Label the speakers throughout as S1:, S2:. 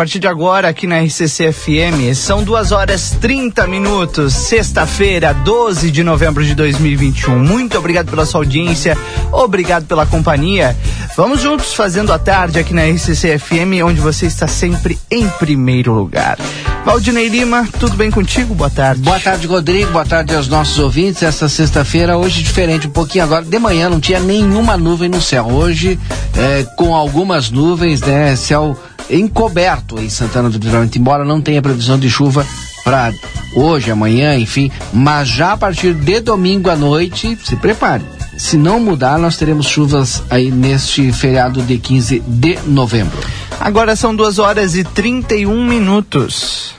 S1: partir de agora aqui na RCC FM. São duas horas 30 minutos, sexta-feira, 12 de novembro de 2021. Muito obrigado pela sua audiência, obrigado pela companhia. Vamos juntos fazendo a tarde aqui na RCC FM, onde você está sempre em primeiro lugar. Valdinei Lima, tudo bem contigo? Boa tarde.
S2: Boa tarde, Rodrigo. Boa tarde aos nossos ouvintes. Essa sexta-feira, hoje diferente um pouquinho agora. De manhã não tinha nenhuma nuvem no céu. Hoje, é, com algumas nuvens, né? Céu encoberto em Santana do Livramento, embora não tenha previsão de chuva para hoje, amanhã, enfim, mas já a partir de domingo à noite, se prepare. Se não mudar, nós teremos chuvas aí neste feriado de 15 de novembro.
S1: Agora são duas horas e 31 minutos.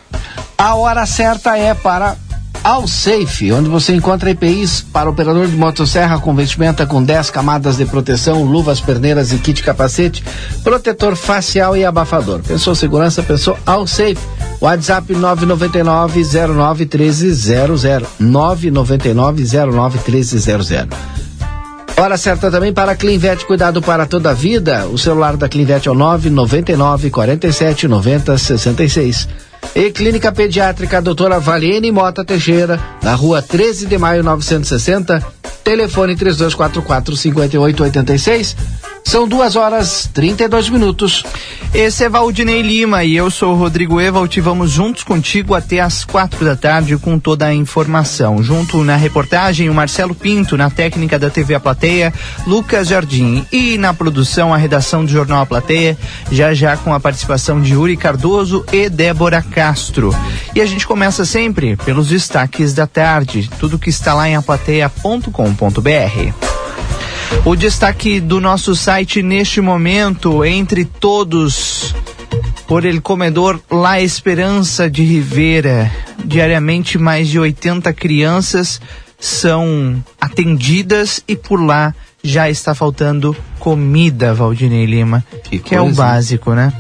S2: A hora certa é para Alsafe, onde você encontra EPIs para operador de motosserra com vestimenta com 10 camadas de proteção, luvas, perneiras e kit capacete, protetor facial e abafador. Pensou segurança, pensou Alsafe. WhatsApp 999 09 1300 999 09 1300. Hora certa também para Clinvet, cuidado para toda a vida. O celular da Clinvet é o 999 47 90 66. E Clínica Pediátrica Doutora Valene Mota Teixeira, na rua 13 de maio 960, telefone 3244 5886. São duas horas 32 minutos.
S1: Esse é Valdinei Lima e eu sou o Rodrigo Evald. Vamos juntos contigo até as quatro da tarde com toda a informação. Junto na reportagem, o Marcelo Pinto, na técnica da TV A Plateia, Lucas Jardim e na produção, a redação do Jornal A Plateia, já já com a participação de Yuri Cardoso e Débora Castro. E a gente começa sempre pelos destaques da tarde, tudo que está lá em aplateia.com.br. O destaque do nosso site neste momento, entre todos, por ele comedor La Esperança de Rivera. Diariamente, mais de 80 crianças são atendidas e por lá já está faltando comida, Valdinei Lima, que, que é o básico, né?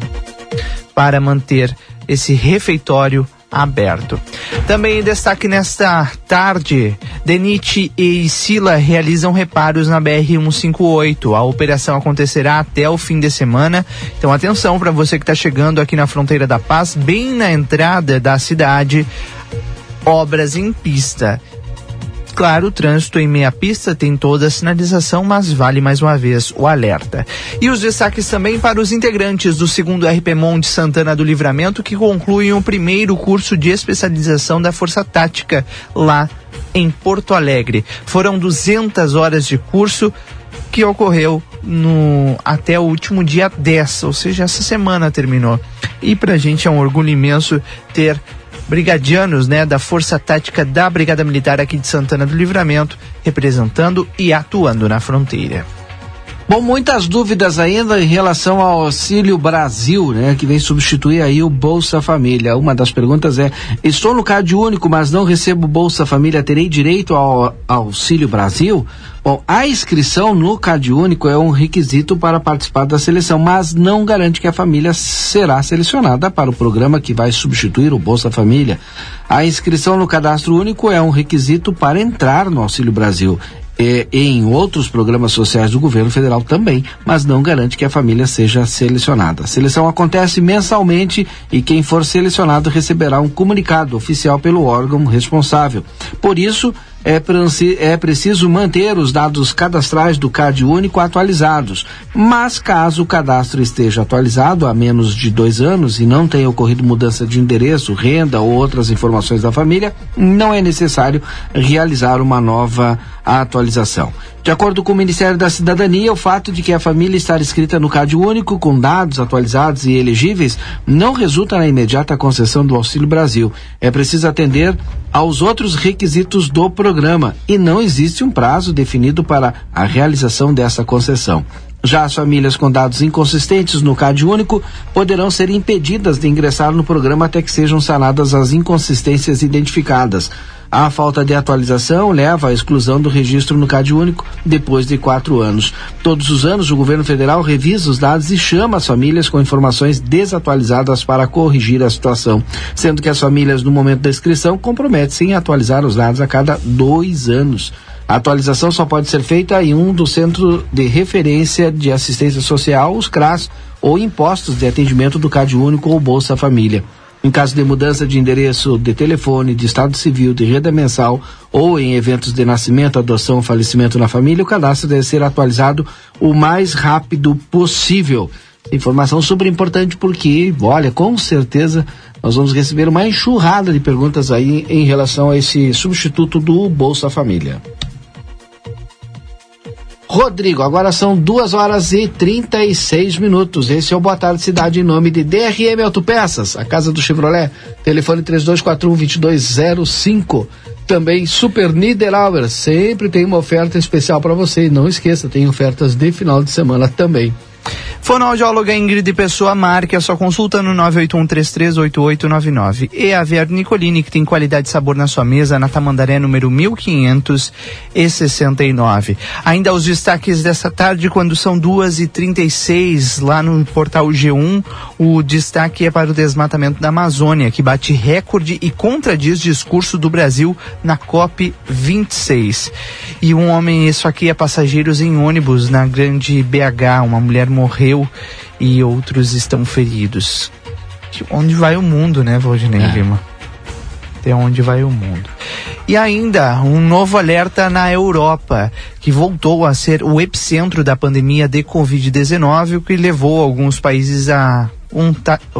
S1: Para manter esse refeitório aberto. Também em destaque nesta tarde, Denite e Sila realizam reparos na BR-158. A operação acontecerá até o fim de semana. Então atenção para você que está chegando aqui na fronteira da Paz, bem na entrada da cidade, obras em pista. Claro, o trânsito em meia pista tem toda a sinalização, mas vale mais uma vez o alerta. E os destaques também para os integrantes do segundo RPMON de Santana do Livramento, que concluem o primeiro curso de especialização da Força Tática lá em Porto Alegre. Foram 200 horas de curso que ocorreu no até o último dia 10, ou seja, essa semana terminou. E para a gente é um orgulho imenso ter brigadianos, né, da Força Tática da Brigada Militar aqui de Santana do Livramento, representando e atuando na fronteira.
S2: Bom, muitas dúvidas ainda em relação ao Auxílio Brasil, né, que vem substituir aí o Bolsa Família. Uma das perguntas é: estou no Cade Único, mas não recebo Bolsa Família, terei direito ao Auxílio Brasil? Bom, a inscrição no Cade Único é um requisito para participar da seleção, mas não garante que a família será selecionada para o programa que vai substituir o Bolsa Família. A inscrição no Cadastro Único é um requisito para entrar no Auxílio Brasil em outros programas sociais do governo federal também, mas não garante que a família seja selecionada. A seleção acontece mensalmente e quem for selecionado receberá um comunicado oficial pelo órgão responsável. Por isso, é, é preciso manter os dados cadastrais do CAD único atualizados. Mas caso o cadastro esteja atualizado há menos de dois anos e não tenha ocorrido mudança de endereço, renda ou outras informações da família, não é necessário realizar uma nova atualização. De acordo com o Ministério da Cidadania, o fato de que a família estar inscrita no CAD único com dados atualizados e elegíveis não resulta na imediata concessão do Auxílio Brasil. É preciso atender aos outros requisitos do programa e não existe um prazo definido para a realização dessa concessão. Já as famílias com dados inconsistentes no CAD único poderão ser impedidas de ingressar no programa até que sejam sanadas as inconsistências identificadas. A falta de atualização leva à exclusão do registro no CAD único depois de quatro anos. Todos os anos, o governo federal revisa os dados e chama as famílias com informações desatualizadas para corrigir a situação, sendo que as famílias, no momento da inscrição, comprometem-se em atualizar os dados a cada dois anos. A atualização só pode ser feita em um do Centro de Referência de Assistência Social, os CRAS, ou impostos de atendimento do Cade Único ou Bolsa Família. Em caso de mudança de endereço, de telefone, de estado civil, de renda mensal ou em eventos de nascimento, adoção, falecimento na família, o cadastro deve ser atualizado o mais rápido possível. Informação super importante porque, olha, com certeza nós vamos receber uma enxurrada de perguntas aí em relação a esse substituto do Bolsa Família. Rodrigo, agora são duas horas e 36 minutos. Esse é o Boa Tarde Cidade em nome de DRM Autopeças, a casa do Chevrolet. Telefone 3241-2205. Também Super Niederauer, sempre tem uma oferta especial para você. Não esqueça, tem ofertas de final de semana também.
S1: Fonoaudióloga Ingrid Pessoa, marque a sua consulta no 981338899. E a Vier Nicolini, que tem qualidade e sabor na sua mesa, na Tamandaré, número 1569. Ainda os destaques dessa tarde, quando são 2h36, lá no portal G1, o destaque é para o desmatamento da Amazônia, que bate recorde e contradiz discurso do Brasil na COP 26. E um homem, aqui é passageiros em ônibus na grande BH, uma mulher morreu e outros estão feridos. Onde vai o mundo, né, Valdinei é. Lima? Até onde vai o mundo. E ainda um novo alerta na Europa, que voltou a ser o epicentro da pandemia de Covid-19, o que levou alguns países a um,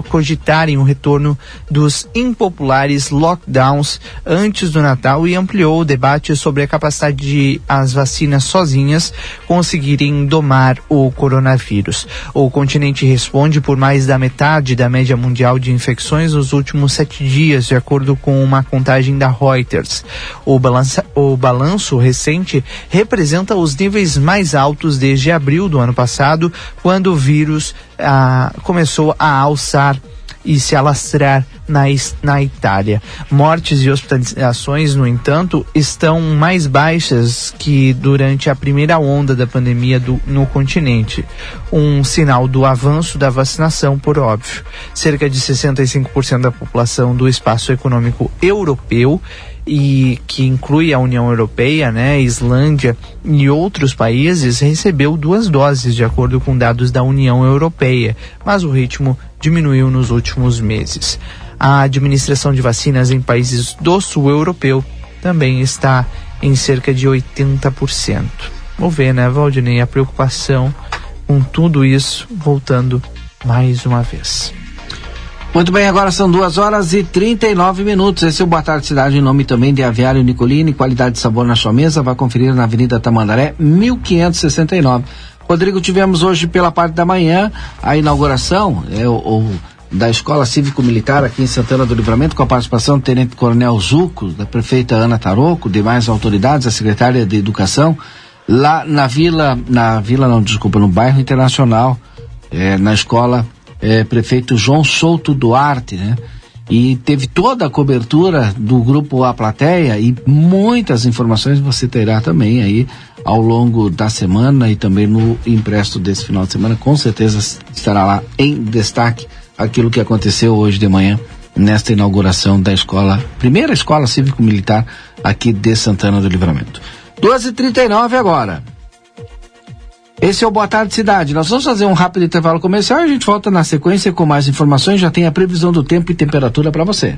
S1: cogitarem o retorno dos impopulares lockdowns antes do Natal e ampliou o debate sobre a capacidade de as vacinas sozinhas conseguirem domar o coronavírus. O continente responde por mais da metade da média mundial de infecções nos últimos sete dias, de acordo com uma contagem da Reuters. O, balança, o balanço recente representa os níveis mais altos desde abril do ano passado, quando o vírus ah, começou a alçar e se alastrar na, na Itália. Mortes e hospitalizações, no entanto, estão mais baixas que durante a primeira onda da pandemia do, no continente. Um sinal do avanço da vacinação, por óbvio. Cerca de 65% da população do espaço econômico europeu e que inclui a União Europeia, né, Islândia e outros países, recebeu duas doses, de acordo com dados da União Europeia, mas o ritmo diminuiu nos últimos meses. A administração de vacinas em países do sul europeu também está em cerca de 80%. Vamos ver, né, Valdinei, a preocupação com tudo isso voltando mais uma vez.
S2: Muito bem, agora são duas horas e 39 minutos. Esse é o Boa Tarde Cidade, em nome também de Aviário Nicolini, qualidade de sabor na sua mesa. Vai conferir na Avenida Tamandaré, 1569. Rodrigo, tivemos hoje pela parte da manhã a inauguração é, o, o da Escola Cívico-Militar aqui em Santana do Livramento, com a participação do Tenente Coronel Zuco, da prefeita Ana Taroco, demais autoridades, a secretária de Educação, lá na vila, na vila não, desculpa, no bairro Internacional, é, na escola é, prefeito João Souto Duarte, né? E teve toda a cobertura do grupo A Plateia e muitas informações você terá também aí ao longo da semana e também no impresso desse final de semana. Com certeza estará lá em destaque aquilo que aconteceu hoje de manhã nesta inauguração da escola, primeira escola cívico-militar aqui de Santana do Livramento. 12h39 agora. Esse é o Boa Tarde Cidade. Nós vamos fazer um rápido intervalo comercial e a gente volta na sequência com mais informações. Já tem a previsão do tempo e temperatura para você.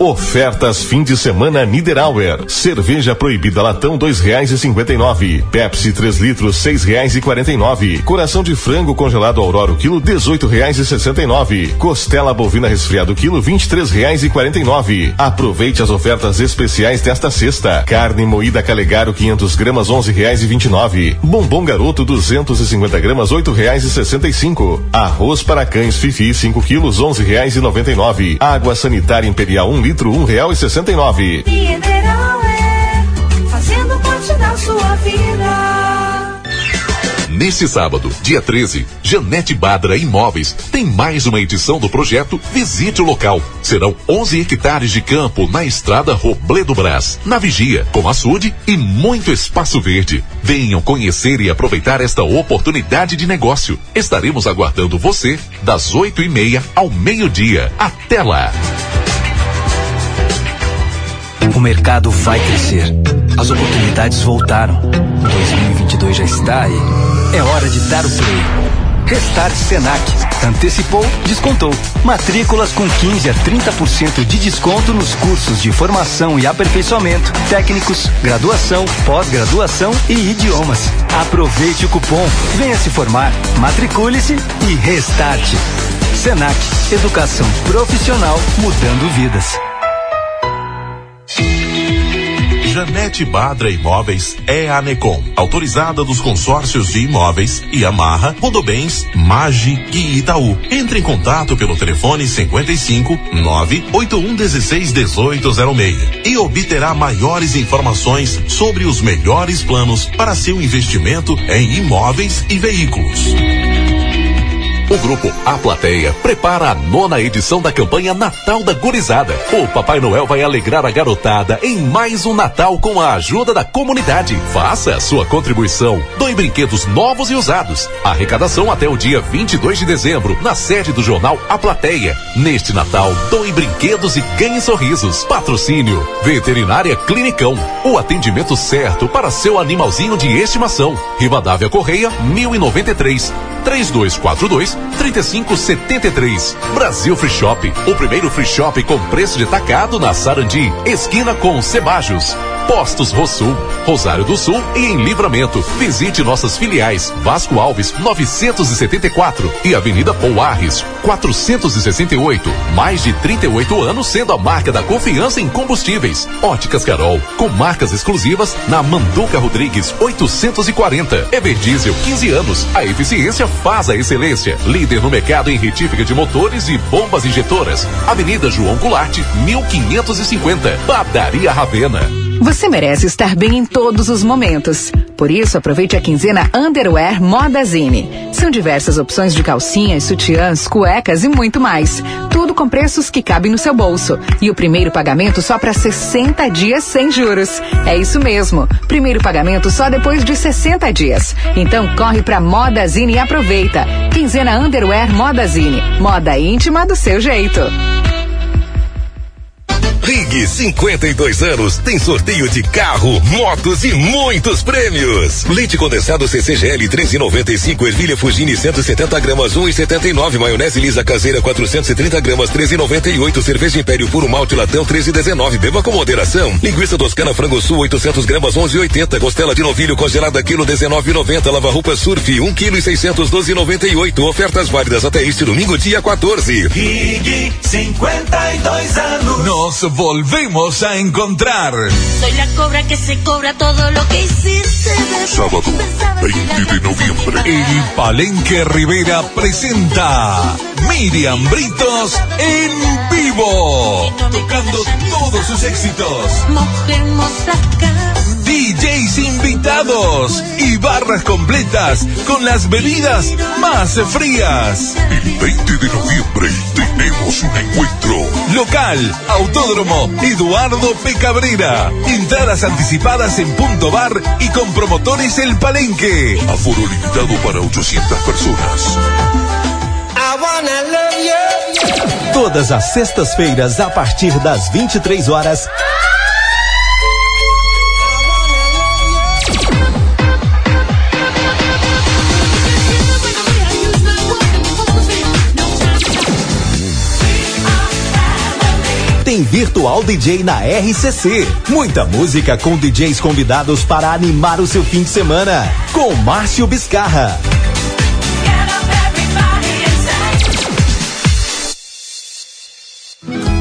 S3: Ofertas fim de semana Niederauer. Cerveja proibida latão dois reais e cinquenta e nove. Pepsi 3 litros seis reais e quarenta e nove. Coração de frango congelado Aurora quilo dezoito reais e sessenta e nove. Costela bovina resfriado quilo vinte e três reais e quarenta e nove. Aproveite as ofertas especiais desta sexta. Carne moída Calegaro 500 gramas onze reais e vinte e nove. Bombom Garoto 250 gramas oito reais e sessenta e cinco. Arroz para cães Fifi 5 quilos onze reais e noventa e nove. Água sanitária Imperial um litro um real e sessenta e nove.
S4: Mineral é fazendo parte da sua vida.
S5: Neste sábado, dia 13, Janete Badra Imóveis tem mais uma edição do projeto Visite o Local. Serão 11 hectares de campo na estrada Robledo Brás, na Vigia, com açude e muito espaço verde. Venham conhecer e aproveitar esta oportunidade de negócio. Estaremos aguardando você das 8 e meia ao meio-dia. Até lá!
S4: O mercado vai crescer. As oportunidades voltaram. 2022 já está aí. É hora de dar o play. Restart Senac. Antecipou, descontou. Matrículas com 15 a 30% de desconto nos cursos de formação e aperfeiçoamento, técnicos, graduação, pós-graduação e idiomas. Aproveite o cupom, venha se formar, matricule-se e restarte. Senac, educação profissional mudando vidas.
S5: Janete Badra Imóveis é a Necom, autorizada dos consórcios de imóveis e Amarra, Rodobens, Magi e Itaú. Entre em contato pelo telefone 55 981 16 1806 e obterá maiores informações sobre os melhores planos para seu investimento em imóveis e veículos. O grupo A Plateia prepara a nona edição da campanha Natal da Gurizada. O Papai Noel vai alegrar a garotada em mais um Natal com a ajuda da comunidade. Faça a sua contribuição. Doe brinquedos novos e usados. Arrecadação até o dia 22 de dezembro, na sede do jornal A Plateia. Neste Natal, doe brinquedos e ganhe sorrisos. Patrocínio Veterinária Clinicão. O atendimento certo para seu animalzinho de estimação. Rivadavia Correia, 1093. 3242 3573. Brasil Free Shop, o primeiro free shop com preço de tacado na Sarandi, esquina com Cebajos. Postos Rosul, Rosário do Sul e em Livramento. Visite nossas filiais Vasco Alves 974 e Avenida Pouarres 468. Mais de 38 anos sendo a marca da confiança em combustíveis. Óticas Carol, com marcas exclusivas na Manduca Rodrigues 840. Everdiesel 15 anos. A eficiência faz a excelência. Líder no mercado em retífica de motores e bombas injetoras. Avenida João Goulart 1550. Padaria Ravena.
S6: Você merece estar bem em todos os momentos. Por isso, aproveite a quinzena Underwear Modazine. São diversas opções de calcinhas, sutiãs, cuecas e muito mais. Tudo com preços que cabem no seu bolso. E o primeiro pagamento só para 60 dias sem juros. É isso mesmo. Primeiro pagamento só depois de 60 dias. Então corre para Modazine e aproveita. Quinzena Underwear Modazine. Moda íntima do seu jeito.
S7: Rig 52 anos tem sorteio de carro, motos e muitos prêmios. Leite condensado CCGL 13,95, ervilha Fugini 170 gramas 1,79, maionese lisa caseira 430 gramas 13,98, cerveja Império puro malte latão 13,19. Beba com moderação. Linguiça toscana frango sul 800 gramas 11,80, costela de novilho congelada quilo 19,90, lava roupa surf 1 quilo e 612,98. Ofertas válidas até este domingo dia 14.
S8: Rig 52 anos.
S9: Nos volvemos a encontrar.
S10: Soy la cobra que se cobra todo lo que hiciste.
S5: Sábado 20 de noviembre.
S9: El Palenque Rivera presenta Miriam Britos en vivo. Tocando todos sus éxitos.
S10: Mujer mostraca.
S9: DJs invitados y barras completas con las bebidas más frías.
S5: El 20 de noviembre tenemos un encuentro.
S9: Local, Autódromo, Eduardo P. Cabrera. Entradas anticipadas en Punto Bar y con promotores El Palenque.
S5: Aforo limitado para 800 personas.
S11: Todas as sextas-feiras, a partir das 23 horas. Tem Virtual DJ na RCC. Muita música com DJs convidados para animar o seu fim de semana. Com Márcio Biscarra.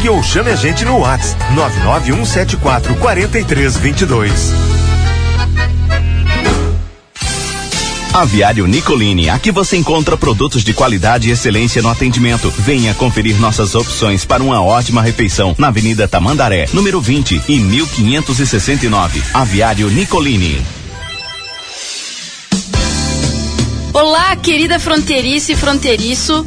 S12: Ligue ou chame a gente no WhatsApp 99174 4322.
S13: Aviário Nicolini, aqui você encontra produtos de qualidade e excelência no atendimento. Venha conferir nossas opções para uma ótima refeição na Avenida Tamandaré, número 20 e 1569. Aviário Nicolini.
S14: Olá, querida fronteiriça e fronteiriço.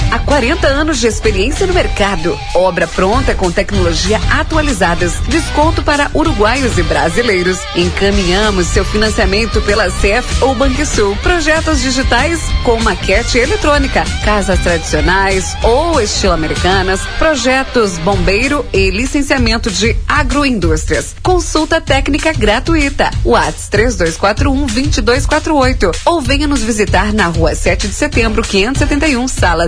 S6: Há 40 anos de experiência no mercado. Obra pronta com tecnologia atualizadas. Desconto para uruguaios e brasileiros. Encaminhamos seu financiamento pela CEF ou Banrisul. Projetos digitais com maquete eletrônica. Casas tradicionais ou estilo americanas. Projetos bombeiro e licenciamento de agroindústrias. Consulta técnica gratuita. WhatsApp 3241 2248. Ou venha nos visitar na rua 7 de setembro, 571, sala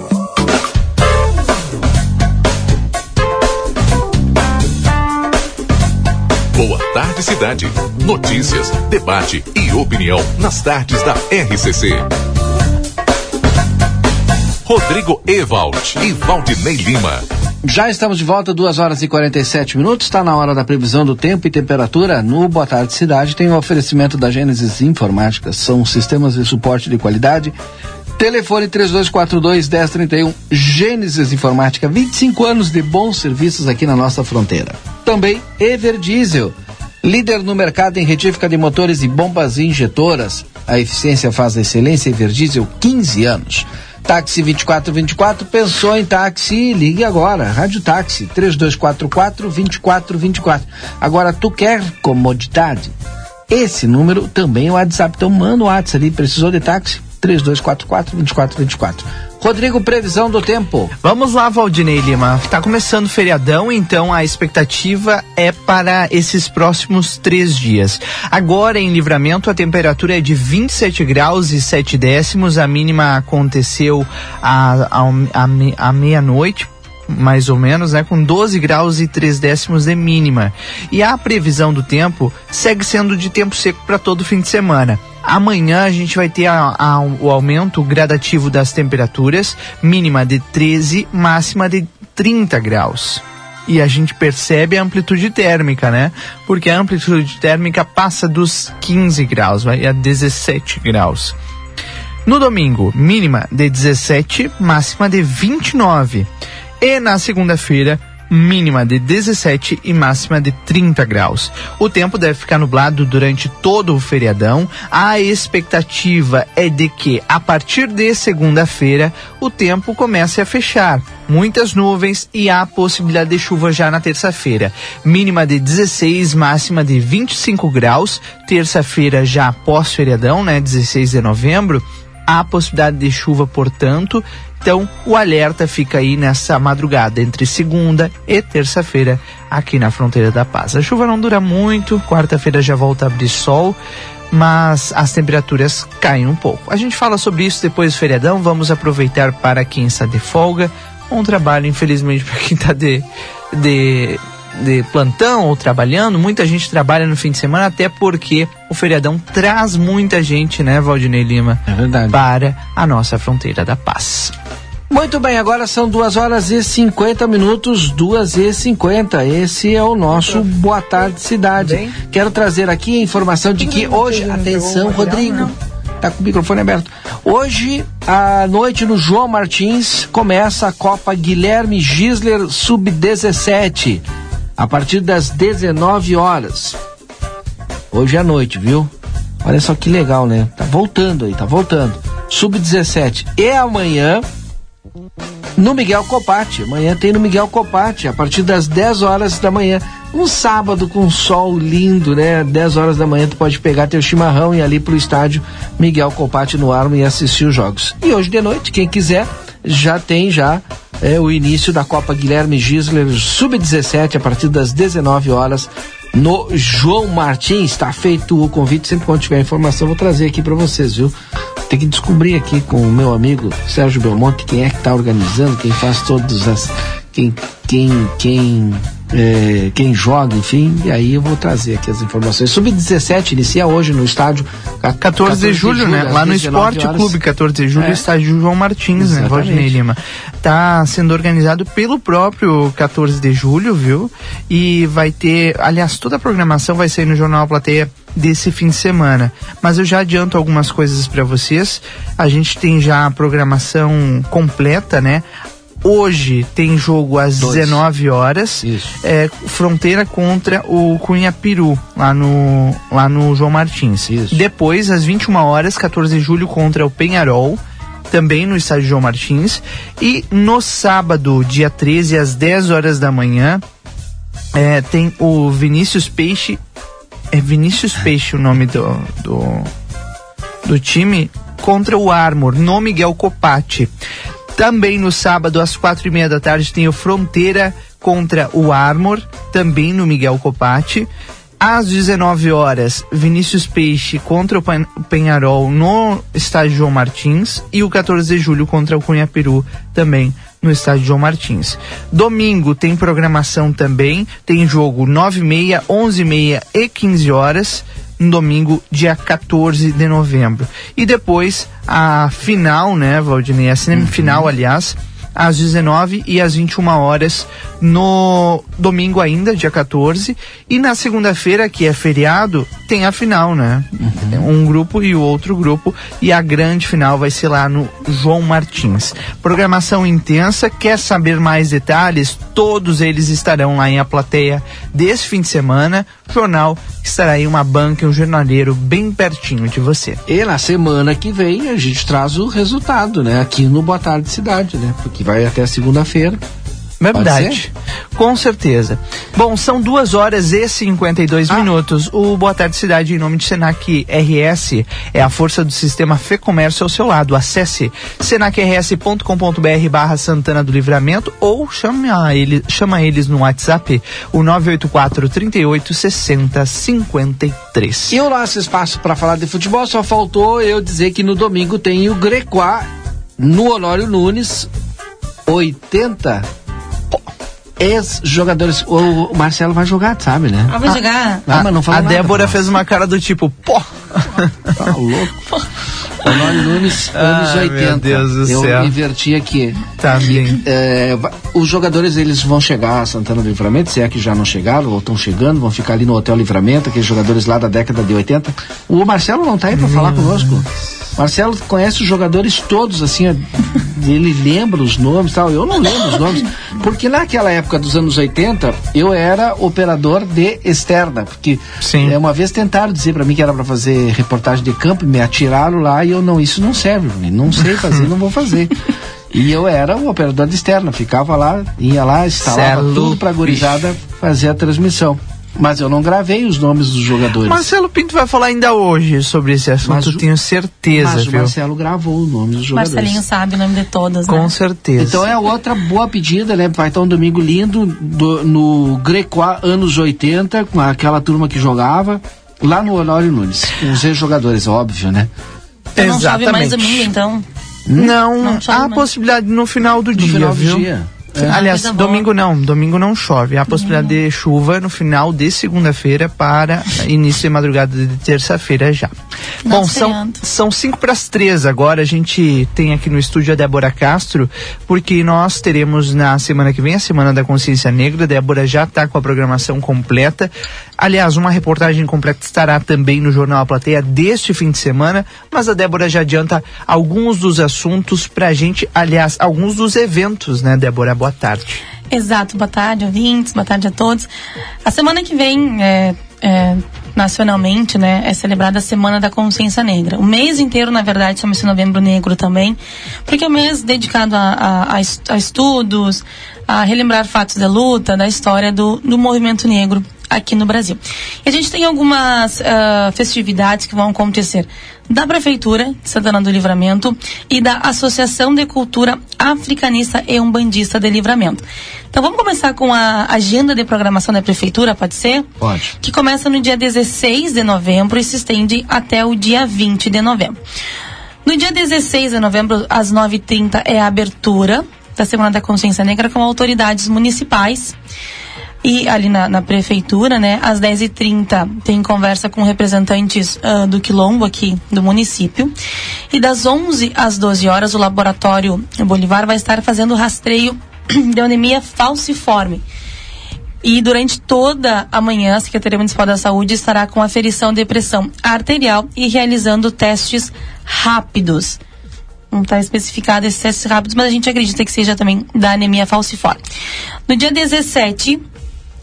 S5: Boa tarde, cidade. Notícias, debate e opinião nas tardes da RCC. Rodrigo Evald e Valdinei Lima.
S2: Já estamos de volta, 2 horas e 47 minutos. Está na hora da previsão do tempo e temperatura. No Boa Tarde Cidade tem o oferecimento da Gênesis Informática. São sistemas de suporte de qualidade. Telefone 3242-1031. Gênesis Informática. 25 anos de bons serviços aqui na nossa fronteira. Também Ever Diesel. Líder no mercado em retífica de motores e bombas injetoras. A eficiência faz a excelência Ever Diesel 15 anos. Táxi 2424, pensou em táxi? Ligue agora. Rádio Táxi 3244 2424. Agora, tu quer comodidade? Esse número também é o WhatsApp. Então, manda o WhatsApp ali. Precisou de táxi? 3244 2424. Rodrigo, previsão do tempo.
S1: Vamos lá, Valdinei Lima. Tá começando o feriadão, então a expectativa é para esses próximos três dias. Agora, em livramento, a temperatura é de 27 graus e 7 décimos. A mínima aconteceu à meia-noite, mais ou menos, né, com 12 graus e 3 décimos de mínima. E a previsão do tempo segue sendo de tempo seco para todo fim de semana. Amanhã a gente vai ter a, a, o aumento gradativo das temperaturas, mínima de 13, máxima de 30 graus. E a gente percebe a amplitude térmica, né? Porque a amplitude térmica passa dos 15 graus, vai a 17 graus. No domingo, mínima de 17, máxima de 29. E na segunda-feira, mínima de 17 e máxima de 30 graus. O tempo deve ficar nublado durante todo o feriadão. A expectativa é de que a partir de segunda-feira o tempo comece a fechar. Muitas nuvens e há possibilidade de chuva já na terça-feira. Mínima de 16, máxima de 25 graus. Terça-feira já pós-feriadão, né? 16 de novembro há possibilidade de chuva, portanto. Então, o alerta fica aí nessa madrugada entre segunda e terça-feira aqui na fronteira da paz. A chuva não dura muito, quarta-feira já volta a abrir sol, mas as temperaturas caem um pouco. A gente fala sobre isso depois do feriadão, vamos aproveitar para quem está de folga. Um trabalho, infelizmente, para quem está de, de de plantão ou trabalhando, muita gente trabalha no fim de semana, até porque o feriadão traz muita gente, né, Valdinei Lima?
S2: É verdade.
S1: Para a nossa fronteira da paz.
S2: Muito bem, agora são duas horas e 50 minutos, duas e 50. Esse é o nosso Boa Tarde Cidade. Bem? Quero trazer aqui a informação de que hoje, atenção, Rodrigo, tá com o microfone aberto. Hoje, à noite, no João Martins, começa a Copa Guilherme Gisler Sub-17 a partir das 19 horas. Hoje à noite, viu? Olha só que legal, né? Tá voltando aí, tá voltando. Sub-17 e amanhã no Miguel Copati. Amanhã tem no Miguel Copati, a partir das 10 horas da manhã. Um sábado com sol lindo, né? 10 horas da manhã tu pode pegar teu chimarrão e ir ali pro estádio Miguel Copati no Armo e assistir os jogos. E hoje de noite, quem quiser, já tem já é, o início da Copa Guilherme Gisler Sub-17 a partir das 19 horas no João Martins. Está feito o convite. Sempre quando tiver informação, vou trazer aqui para vocês, viu? Tem que descobrir aqui com o meu amigo Sérgio Belmonte quem é que está organizando, quem faz todas as. quem. quem. quem. É, quem joga, enfim, e aí eu vou trazer aqui as informações. Sub-17 inicia hoje no estádio
S1: 14 de julho, né? Lá no
S2: 19
S1: Esporte
S2: horas.
S1: Clube, 14 de julho,
S2: É.
S1: estádio João Martins, né?
S2: Exatamente.
S1: Valdinei Lima. Tá sendo organizado pelo próprio 14 de julho, viu? E vai ter, aliás, toda a programação vai sair no Jornal Plateia desse fim de semana. Mas eu já adianto algumas coisas para vocês. A gente tem já a programação completa, né? Hoje tem jogo às 19 horas. É, fronteira contra o Cunha Peru, lá no, lá no João Martins. Depois, às 21 horas, 14 de julho, contra o Penharol, também no estádio João Martins. E no sábado, dia 13, às 10 horas da manhã, é, tem o Vinícius Peixe. É Vinícius Peixe o nome do, do, do time contra o Armor, no Miguel Copati. Também no sábado, às quatro e meia da tarde, tem o Fronteira contra o Armor, também no Miguel Copati. Às 19 horas, Vinícius Peixe contra o Pen- o Penharol no estádio João Martins. E o 14 de julho contra o Cunha Peru, também no estádio João Martins. Domingo tem programação também, tem jogo 9 e meia, 11 e meia e 15 horas no domingo, dia 14 de novembro. E depois a final, né, Valdinei? A semifinal, aliás, às 19 e às 21 horas no domingo ainda, dia 14. E na segunda-feira, que é feriado, tem a final, né? Um grupo e o outro grupo. E a grande final vai ser lá no João Martins. Programação intensa. Quer saber mais detalhes? Todos eles estarão lá em a plateia desse fim de semana. Jornal estará em uma banca e um jornaleiro bem pertinho de você.
S2: E na semana que vem a gente traz o resultado, né? Aqui no Boa Tarde Cidade, né? Porque vai até segunda-feira.
S1: Verdade. Com certeza. Bom, são duas horas e 52
S2: Ah.
S1: minutos. O Boa Tarde Cidade, em nome de Senac RS, é a força do sistema Fê Comércio ao seu lado. Acesse senacrs.com.br barra Santana do Livramento ou chama, ele, chama eles no WhatsApp, o 984 38 60 53.
S2: E o nosso espaço para falar de futebol só faltou eu dizer que no domingo tem o Grequá no Honório Nunes, 80 ex-jogadores. O, Marcelo vai jogar, sabe, né?
S15: Ah, vai jogar?
S2: Ah, mas não
S1: a
S2: nada,
S1: Débora fez uma cara do tipo, pô.
S2: Tá louco. Honório Nunes, anos
S1: Ai,
S2: 80.
S1: meu Deus do
S2: eu
S1: céu.
S2: inverti aqui.
S1: Tá bem.
S2: É, os jogadores eles vão chegar a Santana do Livramento, se é que já não chegaram ou estão chegando, vão ficar ali no Hotel Livramento, aqueles jogadores lá da década de 80. O Marcelo não tá aí para falar conosco. Marcelo conhece os jogadores todos, assim, ele lembra os nomes tal. Eu não lembro os nomes, porque naquela época dos anos 80, eu era operador de externa, porque é, uma vez tentaram dizer para mim que era para fazer reportagem de campo, me atiraram lá e eu não, isso não serve não sei fazer, não vou fazer. E eu era o operador de externa, ficava lá, ia lá, instalava
S1: Celo,
S2: tudo pra gurizada fazer a transmissão. Mas eu não gravei os nomes dos jogadores.
S1: Marcelo Pinto vai falar ainda hoje sobre esse assunto,
S2: Mas o-
S1: tenho certeza,
S2: Mas o
S1: viu?
S2: Marcelo gravou o nome dos jogadores.
S15: Marcelinho sabe o nome de todas, né?
S1: Com certeza.
S2: Então é outra boa pedida, né? Vai estar um domingo lindo do- no Grecoa anos 80, com aquela turma que jogava, lá no Honório Nunes. Com os ex-jogadores, óbvio, né?
S15: Então não chove mais domingo, então.
S1: Não,
S15: Não
S1: há
S15: mais.
S1: possibilidade no final do dia,
S2: final do
S1: viu?
S2: dia. É.
S1: Aliás,
S15: Coisa boa.
S1: domingo não, domingo não chove. Há possibilidade de chuva no final de segunda-feira para início de madrugada de terça-feira já. Bom, são, são cinco para as três agora. A gente tem aqui no estúdio a Débora Castro, porque nós teremos na semana que vem a Semana da Consciência Negra. A Débora já está com a programação completa. Aliás, uma reportagem completa estará também no Jornal A Plateia deste fim de semana, mas a Débora já adianta alguns dos assuntos pra gente, aliás, alguns dos eventos, né, Débora? Boa tarde.
S15: Exato, boa tarde, ouvintes, boa tarde a todos. A semana que vem, é, é, nacionalmente, né, é celebrada a Semana da Consciência Negra. O mês inteiro, na verdade, chama-se Novembro Negro também, porque é um mês dedicado a, a, a estudos, a relembrar fatos da luta, da história do, do movimento negro aqui no Brasil. E a gente tem algumas uh, festividades que vão acontecer da Prefeitura de Santana do Livramento e da Associação de Cultura Africanista e Umbandista de Livramento. Então vamos começar com a agenda de programação da Prefeitura, pode ser?
S2: Pode.
S15: Que começa no dia 16 de novembro e se estende até o dia 20 de novembro. No dia 16 de novembro, às 9h30, é a abertura da Semana da Consciência Negra com autoridades municipais. E ali na, na prefeitura, né, às 10h30 tem conversa com representantes uh, do Quilombo aqui do município. E das 11 às 12 horas, o laboratório Bolivar vai estar fazendo rastreio de anemia falciforme. E durante toda a manhã, a Secretaria Municipal da Saúde estará com aferição de pressão arterial e realizando testes rápidos. Não está especificado esses testes rápidos, mas a gente acredita que seja também da anemia falciforme. No dia 17,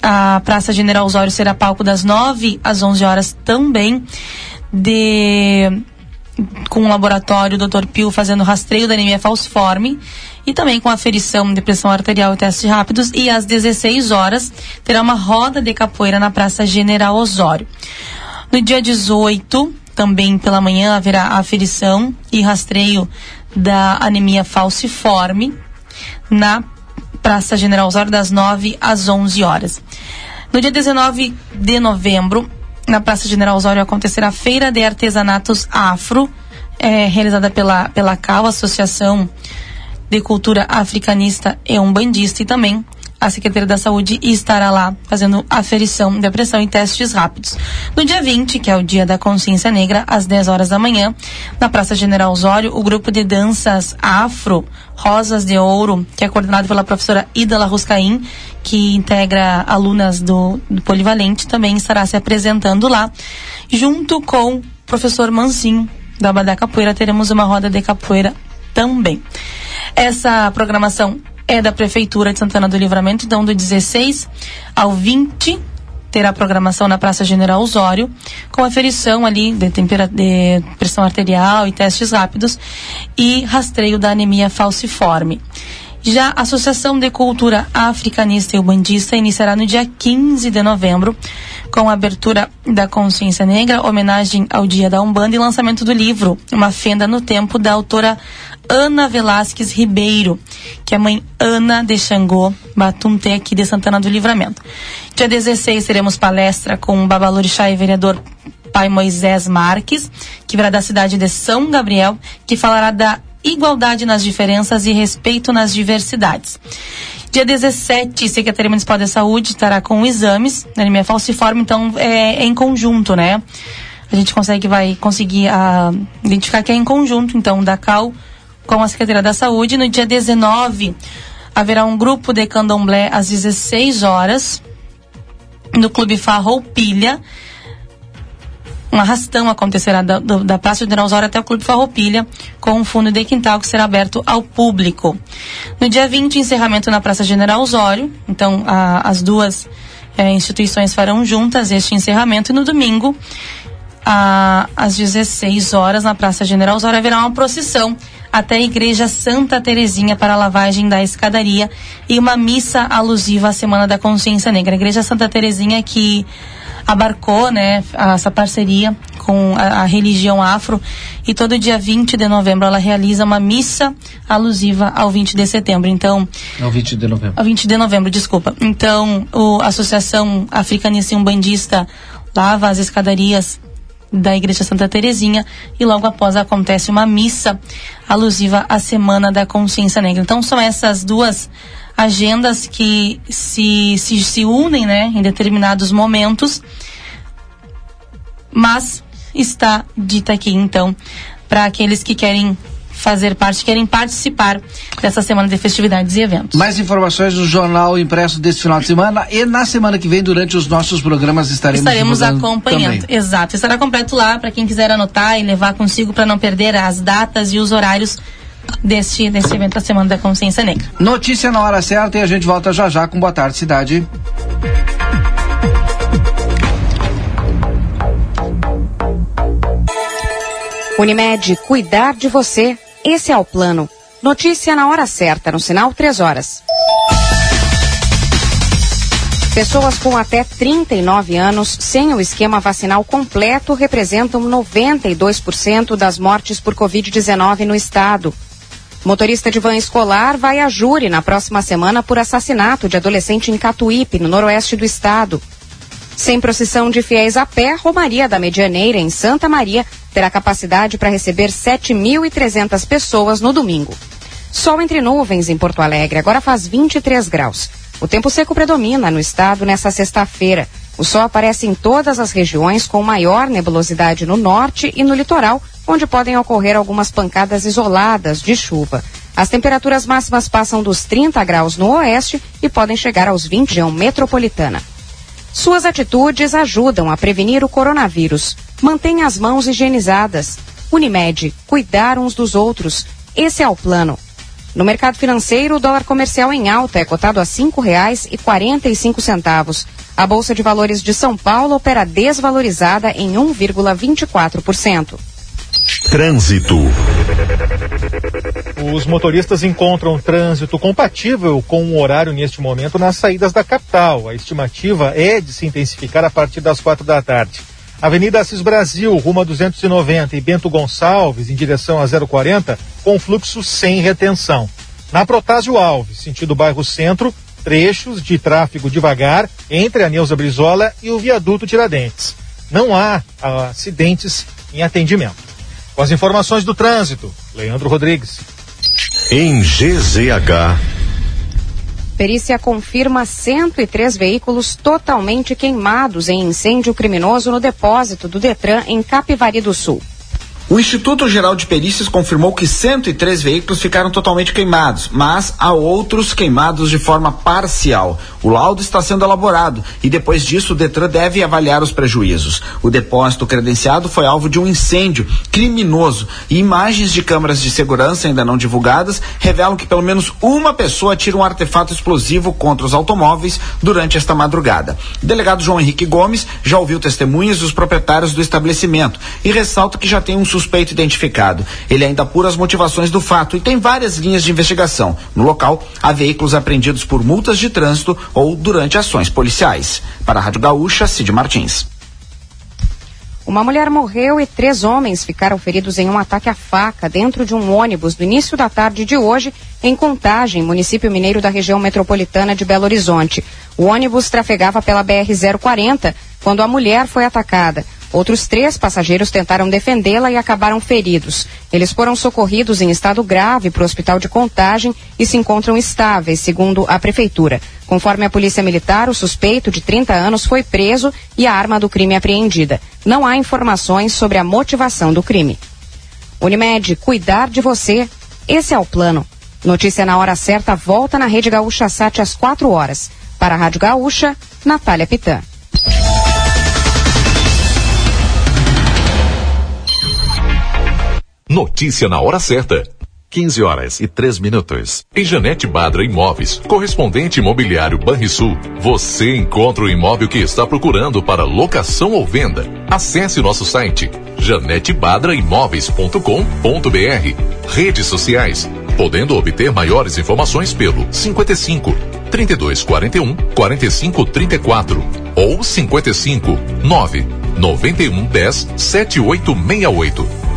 S15: a Praça General Osório será palco das 9 às 11 horas também, de com o laboratório Dr. Pio fazendo rastreio da anemia falciforme e também com aferição de pressão arterial e testes rápidos. E às 16 horas terá uma roda de capoeira na Praça General Osório. No dia 18, também pela manhã, haverá aferição e rastreio da anemia falciforme na Praça General Osório, das 9 às 11 horas. No dia 19 de novembro, na Praça General Osório, acontecerá a Feira de Artesanatos Afro, é, realizada pela, pela CAL, Associação de Cultura Africanista e Umbandista, e também a Secretaria da Saúde estará lá fazendo aferição, depressão e testes rápidos. No dia 20, que é o dia da consciência negra, às 10 horas da manhã, na Praça General Osório, o grupo de danças afro, Rosas de Ouro, que é coordenado pela professora Ida Ruscaim, que integra alunas do, do Polivalente, também estará se apresentando lá, junto com o professor Mancinho, da Badá Capoeira, teremos uma roda de capoeira também. Essa programação é da Prefeitura de Santana do Livramento, então do 16 ao 20 terá programação na Praça General Osório, com aferição ali de, de pressão arterial e testes rápidos e rastreio da anemia falciforme. Já a Associação de Cultura Africanista e Ubandista iniciará no dia 15 de novembro, com a abertura da Consciência Negra, homenagem ao Dia da Umbanda e lançamento do livro Uma Fenda no Tempo, da autora Ana Velasquez Ribeiro, que é mãe Ana de Xangô, Batunte aqui de Santana do Livramento. Dia 16 teremos palestra com o Babalorixá e vereador Pai Moisés Marques, que virá da cidade de São Gabriel, que falará da igualdade nas diferenças e respeito nas diversidades. Dia 17, Secretaria Municipal de Saúde estará com exames na anemia falciforme, então é, é, em conjunto, né? A gente consegue, vai conseguir a, ah, identificar que é em conjunto, então, da CAL com a Secretaria da Saúde. No dia 19, haverá um grupo de candomblé às 16 horas no Clube Farroupilha. Um arrastão acontecerá da, da Praça de Osório até o Clube Farroupilha, com um fundo de quintal que será aberto ao público. No dia 20, encerramento na Praça General Osório. Então, a, as duas é, instituições farão juntas este encerramento. E no domingo, a, às 16 horas, na Praça General Osório, haverá uma procissão até a Igreja Santa Terezinha para a lavagem da escadaria e uma missa alusiva à Semana da Consciência Negra. A Igreja Santa Terezinha que abarcou né, essa parceria com a, a, religião afro e todo dia 20 de novembro ela realiza uma missa alusiva ao 20 de setembro. Então,
S2: ao 20 de novembro.
S15: Ao 20 de novembro, desculpa. Então, o, a Associação Africanista e Umbandista lava as escadarias da Igreja Santa Terezinha e logo após acontece uma missa alusiva à Semana da Consciência Negra. Então são essas duas agendas que se, se, se unem né, em determinados momentos, mas está dita aqui então para aqueles que querem fazer parte, querem participar dessa semana de festividades e eventos.
S2: Mais informações no jornal impresso desse final de semana e na semana que vem, durante os nossos programas, estaremos
S15: Estaremos acompanhando. Também. Exato. Estará completo lá para quem quiser anotar e levar consigo para não perder as datas e os horários deste, deste evento da Semana da Consciência Negra.
S2: Notícia na hora certa e a gente volta já já com Boa Tarde Cidade.
S16: Unimed, cuidar de você. Esse é o plano. Notícia na hora certa, no sinal 3 horas. Pessoas com até 39 anos sem o esquema vacinal completo representam 92% das mortes por Covid-19 no estado. Motorista de van escolar vai a júri na próxima semana por assassinato de adolescente em Catuípe, no noroeste do estado. Sem procissão de fiéis a pé, Romaria da Medianeira, em Santa Maria, terá capacidade para receber 7.300 pessoas no domingo. Sol entre nuvens em Porto Alegre, agora faz 23 graus. O tempo seco predomina no estado nessa sexta-feira. O sol aparece em todas as regiões com maior nebulosidade no norte e no litoral, onde podem ocorrer algumas pancadas isoladas de chuva. As temperaturas máximas passam dos 30 graus no oeste e podem chegar aos 20 região metropolitana. Suas atitudes ajudam a prevenir o coronavírus. Mantenha as mãos higienizadas. Unimed, cuidar uns dos outros. Esse é o plano. No mercado financeiro, o dólar comercial em alta é cotado a cinco reais e quarenta e cinco centavos. A Bolsa de Valores de São Paulo opera desvalorizada em 1,24%.
S3: Trânsito.
S17: Os motoristas encontram trânsito compatível com o horário neste momento nas saídas da capital. A estimativa é de se intensificar a partir das quatro da tarde. Avenida Assis Brasil, rumo a 290 e Bento Gonçalves, em direção a 040, com fluxo sem retenção. Na Protásio Alves, sentido bairro Centro, trechos de tráfego devagar entre a Neuza Brizola e o viaduto Tiradentes. Não há ah, acidentes em atendimento. Com as informações do trânsito, Leandro Rodrigues.
S3: Em GZH.
S16: Perícia confirma 103 veículos totalmente queimados em incêndio criminoso no depósito do Detran em Capivari do Sul.
S18: O Instituto Geral de Perícias confirmou que 103 veículos ficaram totalmente queimados, mas há outros queimados de forma parcial. O laudo está sendo elaborado e depois disso o Detran deve avaliar os prejuízos. O depósito credenciado foi alvo de um incêndio criminoso e imagens de câmeras de segurança ainda não divulgadas revelam que pelo menos uma pessoa tira um artefato explosivo contra os automóveis durante esta madrugada. O delegado João Henrique Gomes já ouviu testemunhas dos proprietários do estabelecimento e ressalta que já tem um suspeito identificado. Ele ainda apura as motivações do fato e tem várias linhas de investigação. No local, há veículos apreendidos por multas de trânsito ou durante ações policiais. Para a Rádio Gaúcha, Cid Martins.
S16: Uma mulher morreu e três homens ficaram feridos em um ataque à faca dentro de um ônibus no início da tarde de hoje, em Contagem, município mineiro da região metropolitana de Belo Horizonte. O ônibus trafegava pela BR-040 quando a mulher foi atacada. Outros três passageiros tentaram defendê-la e acabaram feridos. Eles foram socorridos em estado grave para o hospital de Contagem e se encontram estáveis, segundo a prefeitura. Conforme a polícia militar, o suspeito de 30 anos foi preso e a arma do crime apreendida. Não há informações sobre a motivação do crime. Unimed, cuidar de você. Esse é o plano. Notícia na hora certa volta na Rede Gaúcha Sat às 4 horas. Para a Rádio Gaúcha, Natália Pitã.
S5: Notícia na hora certa.
S19: 15 horas e 3 minutos.
S5: Em Janete Badra Imóveis, correspondente imobiliário Banrisul, você encontra o imóvel que está procurando para locação ou venda. Acesse nosso site janetebadraimóveis.com.br. Redes sociais, podendo obter maiores informações pelo 55 3241 4534 ou 55 9 91 10 7868.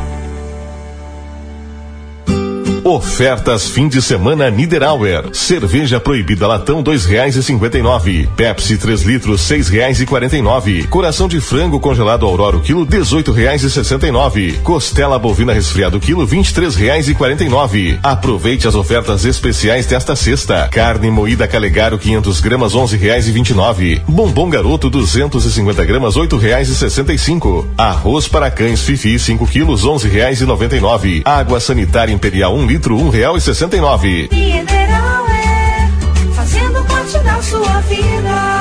S3: Ofertas fim de semana Niederauer. Cerveja proibida latão dois reais e cinquenta e nove. Pepsi 3 litros seis reais e quarenta e nove. Coração de frango congelado Aurora quilo dezoito reais e sessenta e nove. Costela bovina resfriado quilo vinte e três reais e quarenta e nove. Aproveite as ofertas especiais desta sexta. Carne moída Calegaro 500 gramas onze reais e vinte e nove. Bombom garoto 250 gramas oito reais e sessenta e cinco. Arroz para cães Fifi 5 quilos onze reais e noventa e nove. Água sanitária Imperial um litro um real e sessenta e nove.
S8: Mineral é fazendo parte da sua vida.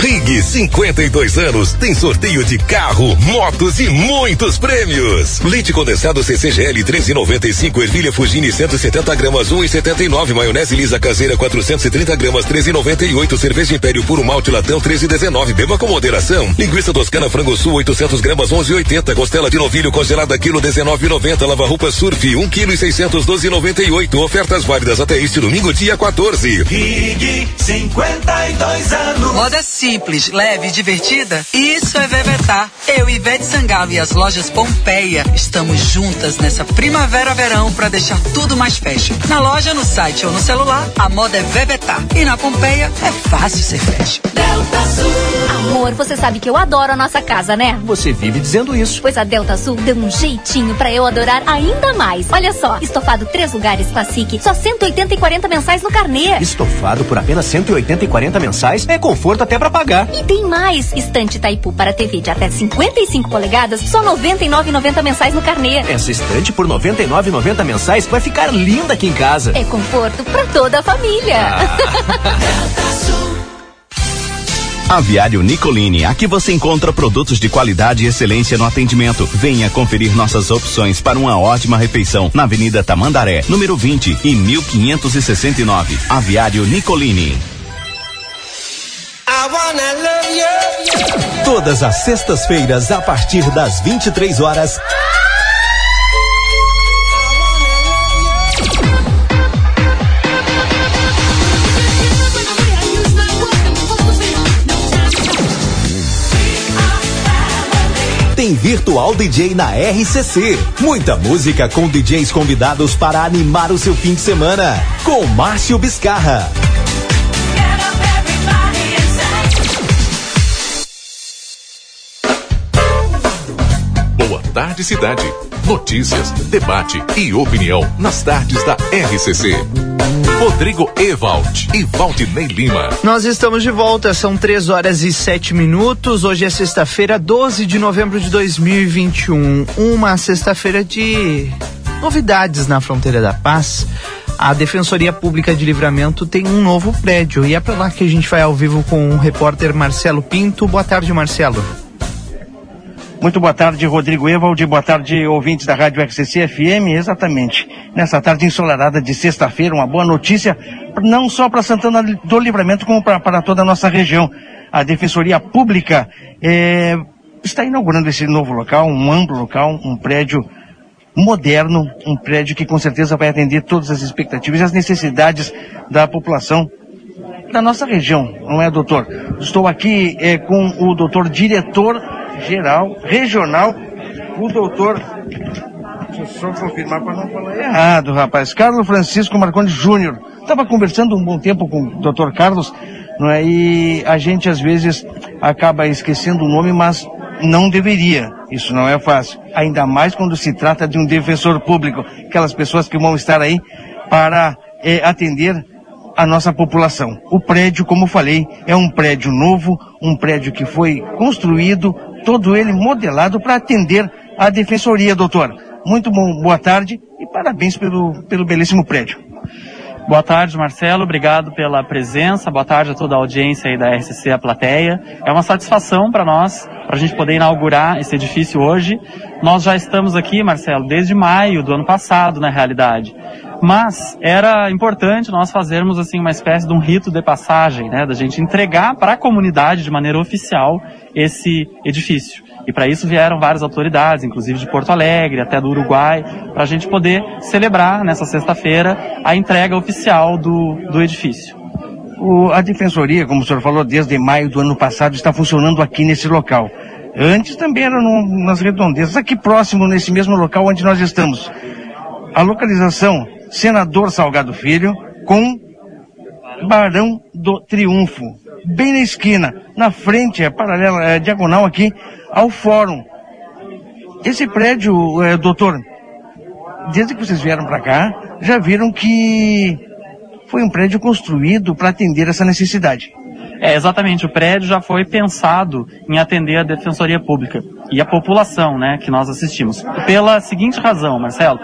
S7: Rig 52 anos tem sorteio de carro, motos e muitos prêmios. Leite condensado CCGL 13,95, ervilha Fugini 170 gramas 1,79, maionese lisa caseira 430 gramas 13,98, cerveja Império puro malte latão 13,19. Beba com moderação. Linguiça toscana frango sul 800 gramas 11,80, costela de novilho congelada quilo 19,90, lava roupa surf 1 quilo e 612,98. Ofertas válidas até este domingo dia 14.
S8: Rig 52 anos.
S20: Moda simples, leve e divertida? Isso é Vevetar. Eu, Ivete Sangalo e as lojas Pompeia estamos juntas nessa primavera-verão para deixar tudo mais fashion. Na loja, no site ou no celular, a moda é Vevetar. E na Pompeia é fácil ser fashion.
S21: Delta Sul. Amor, você sabe que eu adoro a nossa casa, né?
S4: Você vive dizendo isso.
S21: Pois a Delta Sul deu um jeitinho pra eu adorar ainda mais. Olha só, estofado três lugares Classic, só 180 e 40 mensais no carnê.
S4: Estofado por apenas 180 e 40 mensais é conforto até pra pagar.
S21: E tem mais, estante Taipu para TV de até 55 polegadas, só 99,90 mensais no carnê.
S4: Essa estante por 99,90 mensais vai ficar linda aqui em casa.
S21: É conforto pra toda a família.
S13: Aviário Nicolini, aqui você encontra produtos de qualidade e excelência no atendimento. Venha conferir nossas opções para uma ótima refeição na Avenida Tamandaré, número 20 e 1569. Aviário Nicolini.
S11: Todas as sextas-feiras, a partir das 23 horas. Virtual DJ na RCC. Muita música com DJs convidados para animar o seu fim de semana. Com Márcio Biscarra.
S5: Boa tarde, cidade. Notícias, debate e opinião nas tardes da RCC. Rodrigo Ewald e Valdinei Lima.
S1: Nós estamos de volta, são três horas e sete minutos. Hoje é sexta-feira, 12 de novembro de 2021. Uma sexta-feira de novidades na fronteira da paz. A Defensoria Pública de Livramento tem um novo prédio e é para lá que a gente vai ao vivo com o repórter Marcelo Pinto. Boa tarde, Marcelo.
S22: Muito boa tarde, Rodrigo Evald. Boa tarde, ouvintes da Rádio RCC FM. Exatamente. Nessa tarde ensolarada de sexta-feira, uma boa notícia, não só para Santana do Livramento, como para toda a nossa região. A Defensoria Pública eh, está inaugurando esse novo local, um amplo local, um prédio moderno, um prédio que com certeza vai atender todas as expectativas e as necessidades da população da nossa região, não é, doutor? Estou aqui eh, com o doutor diretor geral, regional, o doutor. Deixa eu só confirmar para não falar errado, rapaz. Carlos Francisco Marconi Júnior. Estava conversando um bom tempo com o doutor Carlos, não é? E a gente às vezes acaba esquecendo o nome, mas não deveria. Isso não é fácil. Ainda mais quando se trata de um defensor público, aquelas pessoas que vão estar aí para eh, atender a nossa população. O prédio, como falei, é um prédio novo, um prédio que foi construído, todo ele modelado para atender a defensoria, doutor. Muito bom, boa tarde e parabéns pelo, pelo belíssimo prédio.
S23: Boa tarde, Marcelo. Obrigado pela presença. Boa tarde a toda a audiência aí da RCC, a plateia. É uma satisfação para nós, para a gente poder inaugurar esse edifício hoje. Nós já estamos aqui, Marcelo, desde maio do ano passado, na realidade. Mas era importante nós fazermos assim uma espécie de um rito de passagem, né, da gente entregar para a comunidade de maneira oficial esse edifício. E para isso vieram várias autoridades, inclusive de Porto Alegre, até do Uruguai, para a gente poder celebrar nessa sexta-feira a entrega oficial do, do edifício.
S22: O, a defensoria, como o senhor falou, desde maio do ano passado está funcionando aqui nesse local. Antes também era no, nas redondezas, aqui próximo, nesse mesmo local onde nós estamos. A localização, Senador Salgado Filho, com Barão do Triunfo. Bem na esquina, na frente, é paralela, é diagonal aqui ao fórum. Esse prédio, é, doutor, desde que vocês vieram para cá, já viram que foi um prédio construído para atender essa necessidade.
S23: É, exatamente. O prédio já foi pensado em atender a Defensoria Pública e a população, né, que nós assistimos. Pela seguinte razão, Marcelo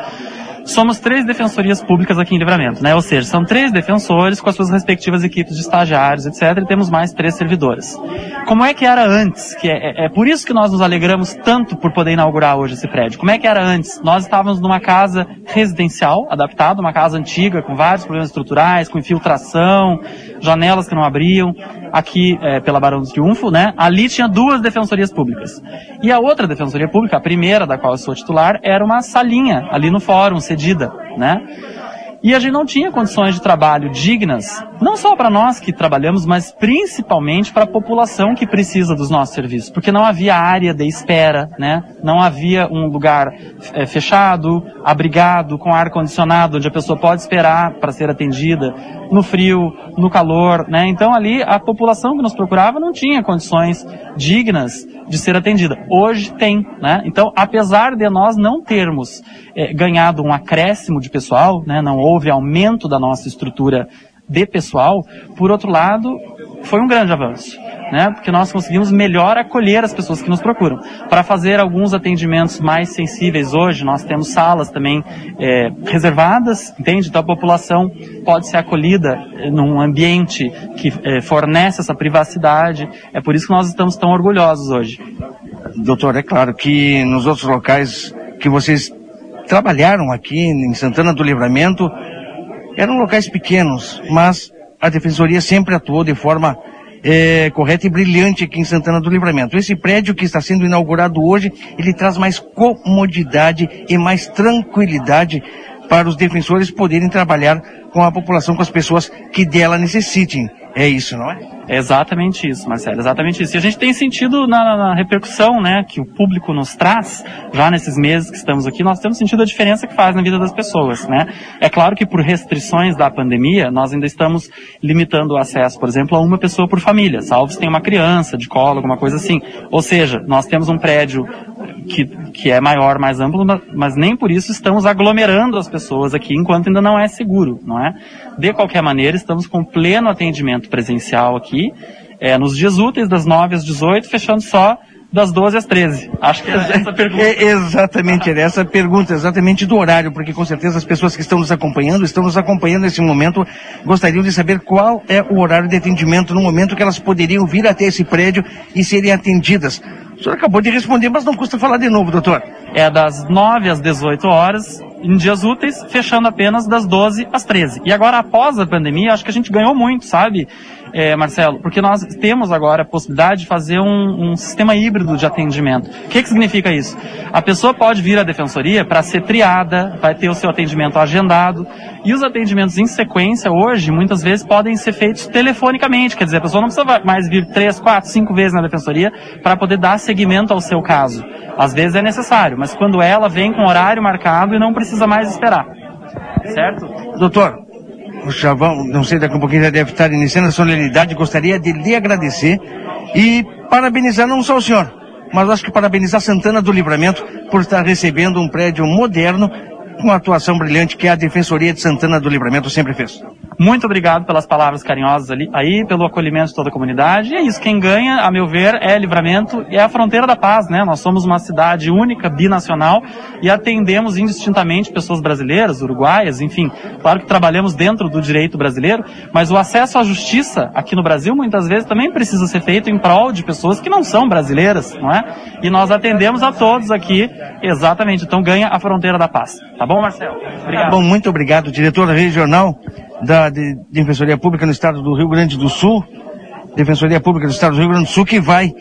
S23: somos três defensorias públicas aqui em Livramento, né? Ou seja, são três defensores com as suas respectivas equipes de estagiários, etc. E temos mais três servidores. Como é que era antes? Que é, é, é por isso que nós nos alegramos tanto por poder inaugurar hoje esse prédio. Como é que era antes? Nós estávamos numa casa residencial, adaptada, uma casa antiga, com vários problemas estruturais, com infiltração, janelas que não abriam, aqui é, pela Barão do Triunfo, né? Ali tinha duas defensorias públicas. E a outra defensoria pública, a primeira da qual eu sou titular, era uma salinha ali no fórum, cedida, né? E a gente não tinha condições de trabalho dignas, não só para nós que trabalhamos, mas principalmente para a população que precisa dos nossos serviços, porque não havia área de espera, né? Não havia um lugar é, fechado, abrigado, com ar condicionado, onde a pessoa pode esperar para ser atendida, no frio, no calor, né? Então ali a população que nos procurava não tinha condições dignas de ser atendida. Hoje tem, né? Então, apesar de nós não termos é, ganhado um acréscimo de pessoal, né? Não houve aumento da nossa estrutura de pessoal, por outro lado, foi um grande avanço né? Porque nós conseguimos melhor acolher as pessoas que nos procuram. Para fazer alguns atendimentos mais sensíveis hoje, nós temos salas também é, reservadas, entende? Então a população pode ser acolhida é, num ambiente que é, fornece essa privacidade. É por isso que nós estamos tão orgulhosos hoje.
S22: Doutor, é claro que nos outros locais que vocês trabalharam aqui em Santana do Livramento eram locais pequenos, mas a defensoria sempre atuou de forma é, correta e brilhante aqui em Santana do Livramento. Esse prédio que está sendo inaugurado hoje, ele traz mais comodidade e mais tranquilidade para os defensores poderem trabalhar com a população, com as pessoas que dela necessitem. É isso, não é?
S23: É exatamente isso, Marcelo, exatamente isso. E a gente tem sentido na, na, repercussão, né, que o público nos traz, já nesses meses que estamos aqui, nós temos sentido a diferença que faz na vida das pessoas, né? É claro que por restrições da pandemia, nós ainda estamos limitando o acesso, por exemplo, a uma pessoa por família, salvo se tem uma criança de colo, alguma coisa assim. Ou seja, nós temos um prédio que, que é maior, mais amplo, mas nem por isso estamos aglomerando as pessoas aqui, enquanto ainda não é seguro, não é? De qualquer maneira, estamos com pleno atendimento presencial aqui, é, nos dias úteis, das 9 às 18, fechando só das 12 às 13. Acho que é essa pergunta.
S22: É, exatamente, era essa pergunta, exatamente do horário, porque com certeza as pessoas que estão nos acompanhando, estão nos acompanhando nesse momento, gostariam de saber qual é o horário de atendimento no momento que elas poderiam vir até esse prédio e serem atendidas. O senhor acabou de responder, mas não custa falar de novo, doutor.
S23: É das 9 às 18 horas, em dias úteis, fechando apenas das 12 às 13. E agora, após a pandemia, acho que a gente ganhou muito, sabe? é, Marcelo, porque nós temos agora a possibilidade de fazer um, um sistema híbrido de atendimento. O que, que significa isso? A pessoa pode vir à defensoria para ser triada, vai ter o seu atendimento agendado, e os atendimentos em sequência hoje, muitas vezes, podem ser feitos telefonicamente, quer dizer, a pessoa não precisa mais vir três, quatro, cinco vezes na defensoria para poder dar seguimento ao seu caso. Às vezes é necessário, mas quando ela vem com horário marcado e não precisa mais esperar. Certo?
S22: Doutor, o Chavão, não sei, daqui a um pouquinho já deve estar iniciando a solenidade, gostaria de lhe agradecer e parabenizar não só o senhor, mas acho que parabenizar Santana do Livramento por estar recebendo um prédio moderno com a atuação brilhante que a Defensoria de Santana do Livramento sempre fez.
S23: Muito obrigado pelas palavras carinhosas ali, aí, pelo acolhimento de toda a comunidade. E é isso, quem ganha, a meu ver, é livramento e é a fronteira da paz, né? Nós somos uma cidade única, binacional, e atendemos indistintamente pessoas brasileiras, uruguaias, enfim. Claro que trabalhamos dentro do direito brasileiro, mas o acesso à justiça aqui no Brasil muitas vezes também precisa ser feito em prol de pessoas que não são brasileiras, não é? E nós atendemos a todos aqui, exatamente. Então ganha a fronteira da paz. Tá bom, Marcelo?
S22: Obrigado. Tá bom, muito obrigado, diretor regional da de, Defensoria Pública no Estado do Rio Grande do Sul, Defensoria Pública do Estado do Rio Grande do Sul, que vai,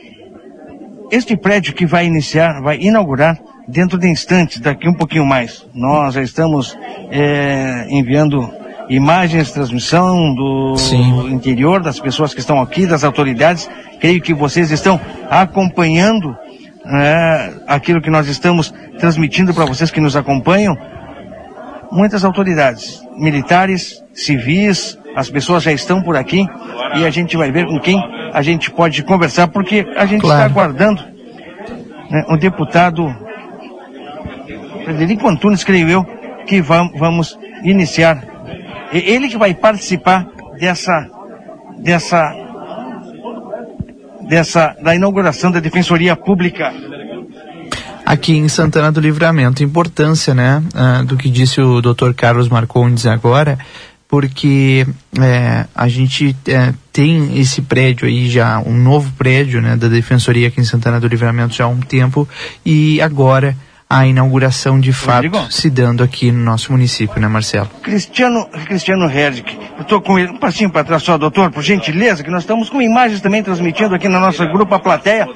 S22: este prédio que vai iniciar, vai inaugurar dentro de instantes, daqui um pouquinho mais. Nós já estamos é, enviando imagens, transmissão do
S1: Sim.
S22: interior das pessoas que estão aqui, das autoridades. Creio que vocês estão acompanhando né, aquilo que nós estamos transmitindo para vocês que nos acompanham. Muitas autoridades, militares, civis, as pessoas já estão por aqui e a gente vai ver com quem a gente pode conversar, porque a gente
S1: Claro.
S22: está aguardando né, o deputado Frederico Antunes, creio eu, que vam- vamos iniciar. Ele que vai participar dessa, dessa, dessa, da inauguração da Defensoria Pública.
S1: aqui em Santana do Livramento. Importância, né, ah, do que disse o Dr. Carlos Marcondes agora, porque eh, a gente eh, tem esse prédio aí já, um novo prédio, né, da Defensoria aqui em Santana do Livramento já há um tempo e agora a inauguração de fato
S22: Rodrigo?
S1: se dando aqui no nosso município, né, Marcelo?
S22: Cristiano, Cristiano Herdic. Eu estou com ele, um passinho para trás só, doutor, por gentileza, que nós estamos com imagens também transmitindo aqui na nossa grupo, a plateia.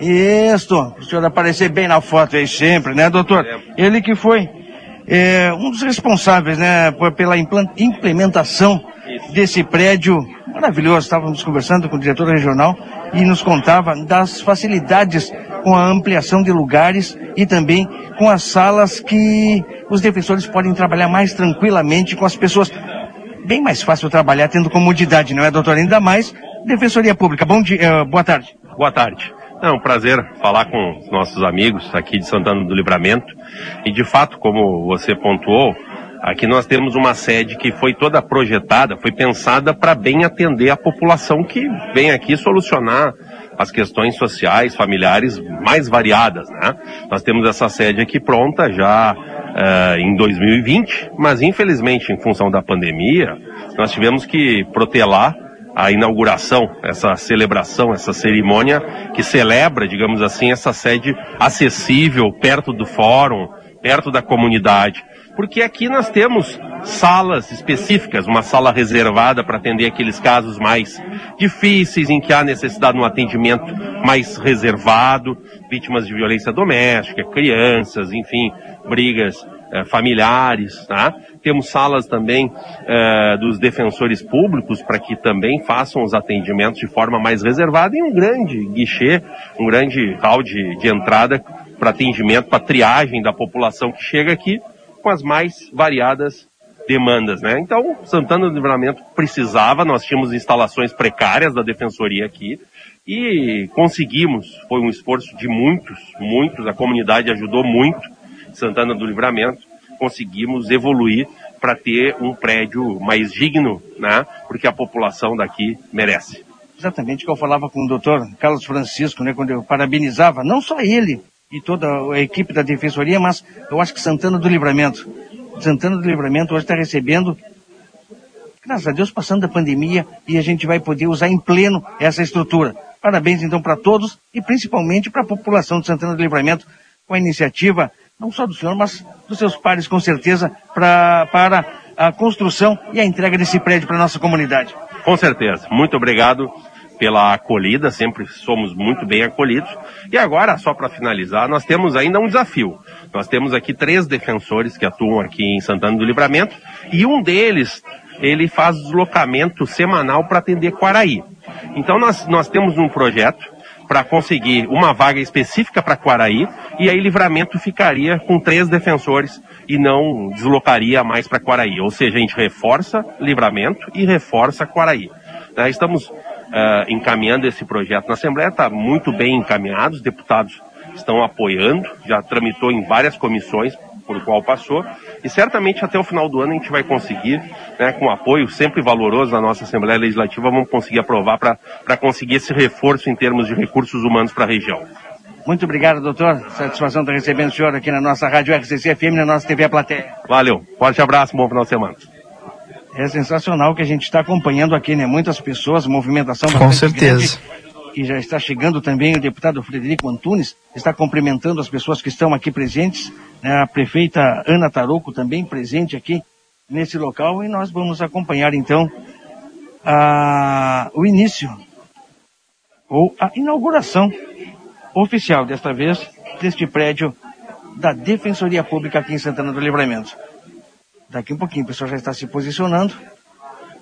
S22: Isso, o senhor aparecer bem na foto aí sempre, né, doutor? Ele que foi é, um dos responsáveis, né, pela implementação desse prédio maravilhoso. Estávamos conversando com o diretor regional e nos contava das facilidades com a ampliação de lugares e também com as salas que os defensores podem trabalhar mais tranquilamente com as pessoas. Bem mais fácil trabalhar tendo comodidade, não é, doutor? Ainda mais Defensoria Pública. Bom dia, eh, boa tarde.
S24: Boa tarde. É um prazer falar com os nossos amigos aqui de Santana do Livramento. E de fato, como você pontuou, aqui nós temos uma sede que foi toda projetada, foi pensada para bem atender a população que vem aqui solucionar as questões sociais, familiares mais variadas, né? Nós temos essa sede aqui pronta já eh, em 2020, mas infelizmente em função da pandemia, nós tivemos que protelar a inauguração, essa celebração, essa cerimônia que celebra, digamos assim, essa sede acessível, perto do fórum, perto da comunidade. Porque aqui nós temos salas específicas, uma sala reservada para atender aqueles casos mais difíceis, em que há necessidade de um atendimento mais reservado, vítimas de violência doméstica, crianças, enfim, brigas eh, familiares, tá? Temos salas também eh, dos defensores públicos para que também façam os atendimentos de forma mais reservada e um grande guichê, um grande hall de, de entrada para atendimento, para triagem da população que chega aqui com as mais variadas demandas, né? Então, Santana do Livramento precisava, nós tínhamos instalações precárias da defensoria aqui e conseguimos, foi um esforço de muitos, muitos, a comunidade ajudou muito, Santana do Livramento, conseguimos evoluir para ter um prédio mais digno, né? Porque a população daqui merece.
S22: Exatamente o que eu falava com o doutor Carlos Francisco, né, quando eu parabenizava, não só ele e toda a equipe da Defensoria, mas eu acho que Santana do Livramento. Santana do Livramento hoje está recebendo, graças a Deus, passando da pandemia e a gente vai poder usar em pleno essa estrutura. Parabéns então para todos e principalmente para a população de Santana do Livramento com a iniciativa, não só do senhor, mas dos seus pares com certeza, pra, para a construção e a entrega desse prédio para a nossa comunidade.
S24: Com certeza. Muito obrigado pela acolhida, sempre somos muito bem acolhidos. E agora, só para finalizar, nós temos ainda um desafio. Nós temos aqui três defensores que atuam aqui em Santana do Livramento e um deles, ele faz deslocamento semanal para atender Quaraí. Então nós, nós temos um projeto para conseguir uma vaga específica para Quaraí e aí Livramento ficaria com três defensores e não deslocaria mais para Quaraí. Ou seja, a gente reforça Livramento e reforça Quaraí. Né, Estamos ah, encaminhando esse projeto na Assembleia, está muito bem encaminhado, os deputados estão apoiando, já tramitou em várias comissões por qual passou, e certamente até o final do ano a gente vai conseguir, né, com apoio sempre valoroso da nossa Assembleia Legislativa, vamos conseguir aprovar para conseguir esse reforço em termos de recursos humanos para a região.
S22: Muito obrigado, doutor. Satisfação estar recebendo o senhor aqui na nossa Rádio RCC FM, na nossa TV A Plateia.
S24: Valeu, forte abraço, bom final de semana.
S22: É sensacional que a gente está acompanhando aqui, né? Muitas pessoas, movimentação
S1: Com certeza.
S22: grande. E já está chegando também o deputado Frederico Antunes, está cumprimentando as pessoas que estão aqui presentes, né? a prefeita Ana Taroco também presente aqui nesse local e nós vamos acompanhar então a, o início ou a inauguração oficial desta vez deste prédio da Defensoria Pública aqui em Santana do Livramento. Daqui um pouquinho o pessoal já está se posicionando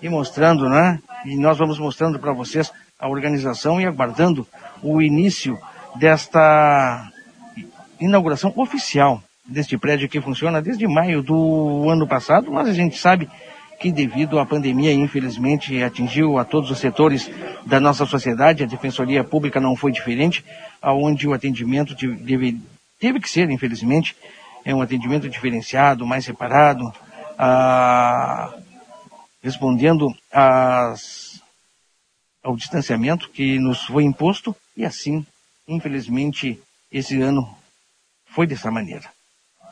S22: e mostrando, né? E nós vamos mostrando para vocês a organização e aguardando o início desta inauguração oficial deste prédio que funciona desde maio do ano passado, mas a gente sabe que devido à pandemia, infelizmente, atingiu a todos os setores da nossa sociedade, a Defensoria Pública não foi diferente, aonde o atendimento teve, teve que ser, infelizmente, é um atendimento diferenciado, mais separado, ah, respondendo às, ao distanciamento que nos foi imposto, e assim, infelizmente, esse ano foi dessa maneira.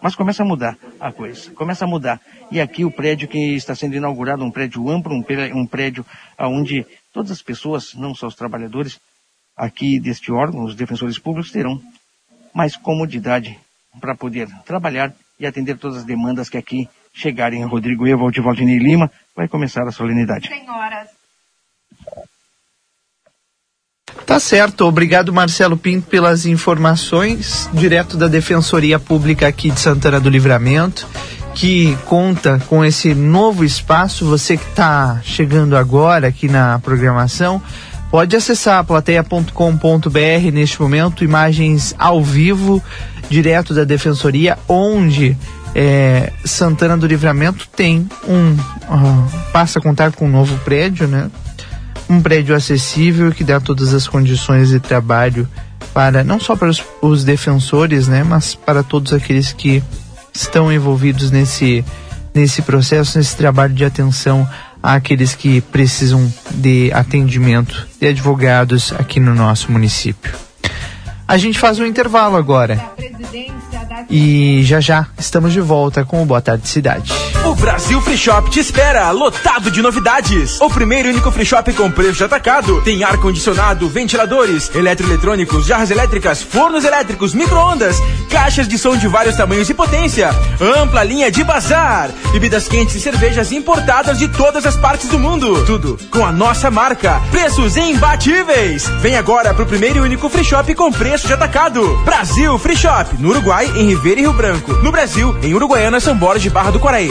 S22: Mas começa a mudar a coisa, começa a mudar. E aqui o prédio que está sendo inaugurado, um prédio amplo, um prédio onde todas as pessoas, não só os trabalhadores aqui deste órgão, os defensores públicos, terão mais comodidade para poder trabalhar e atender todas as demandas que aqui chegarem. Rodrigo Evald e Valdinei Lima, vai começar a solenidade.
S21: Senhoras.
S1: Tá certo, obrigado Marcelo Pinto pelas informações, direto da Defensoria Pública aqui de Santana do Livramento, que conta com esse novo espaço. Você que está chegando agora aqui na programação, pode acessar plateia.com.br neste momento, imagens ao vivo, direto da Defensoria, onde é, Santana do Livramento tem um. Uh, passa a contar com um novo prédio, né? um prédio acessível que dá todas as condições de trabalho para não só para os, os defensores, né, mas para todos aqueles que estão envolvidos nesse nesse processo, nesse trabalho de atenção àqueles que precisam de atendimento de advogados aqui no nosso município. A gente faz um intervalo agora. E já já estamos de volta com o Boa Tarde Cidade.
S25: O Brasil Free Shop te espera, lotado de novidades. O primeiro e único free shop com preço de atacado. Tem ar-condicionado, ventiladores, eletroeletrônicos, jarras elétricas, fornos elétricos, micro-ondas, caixas de som de vários tamanhos e potência, ampla linha de bazar, bebidas quentes e cervejas importadas de todas as partes do mundo. Tudo com a nossa marca. Preços imbatíveis. Vem agora pro primeiro e único free shop com preço de atacado. Brasil Free Shop, no Uruguai, em Ribeira e Rio Branco. No Brasil, em Uruguaiana, São Borges de Barra do Quaraí.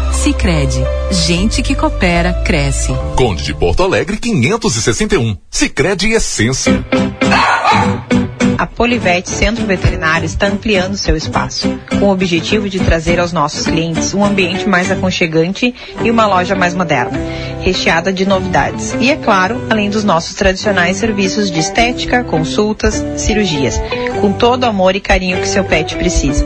S26: Sicredi, gente que coopera cresce.
S5: Conde de Porto Alegre 561. Sicredi Essência.
S27: A Polivete Centro Veterinário está ampliando seu espaço, com o objetivo de trazer aos nossos clientes um ambiente mais aconchegante e uma loja mais moderna, recheada de novidades. E é claro, além dos nossos tradicionais serviços de estética, consultas, cirurgias, com todo o amor e carinho que seu pet precisa.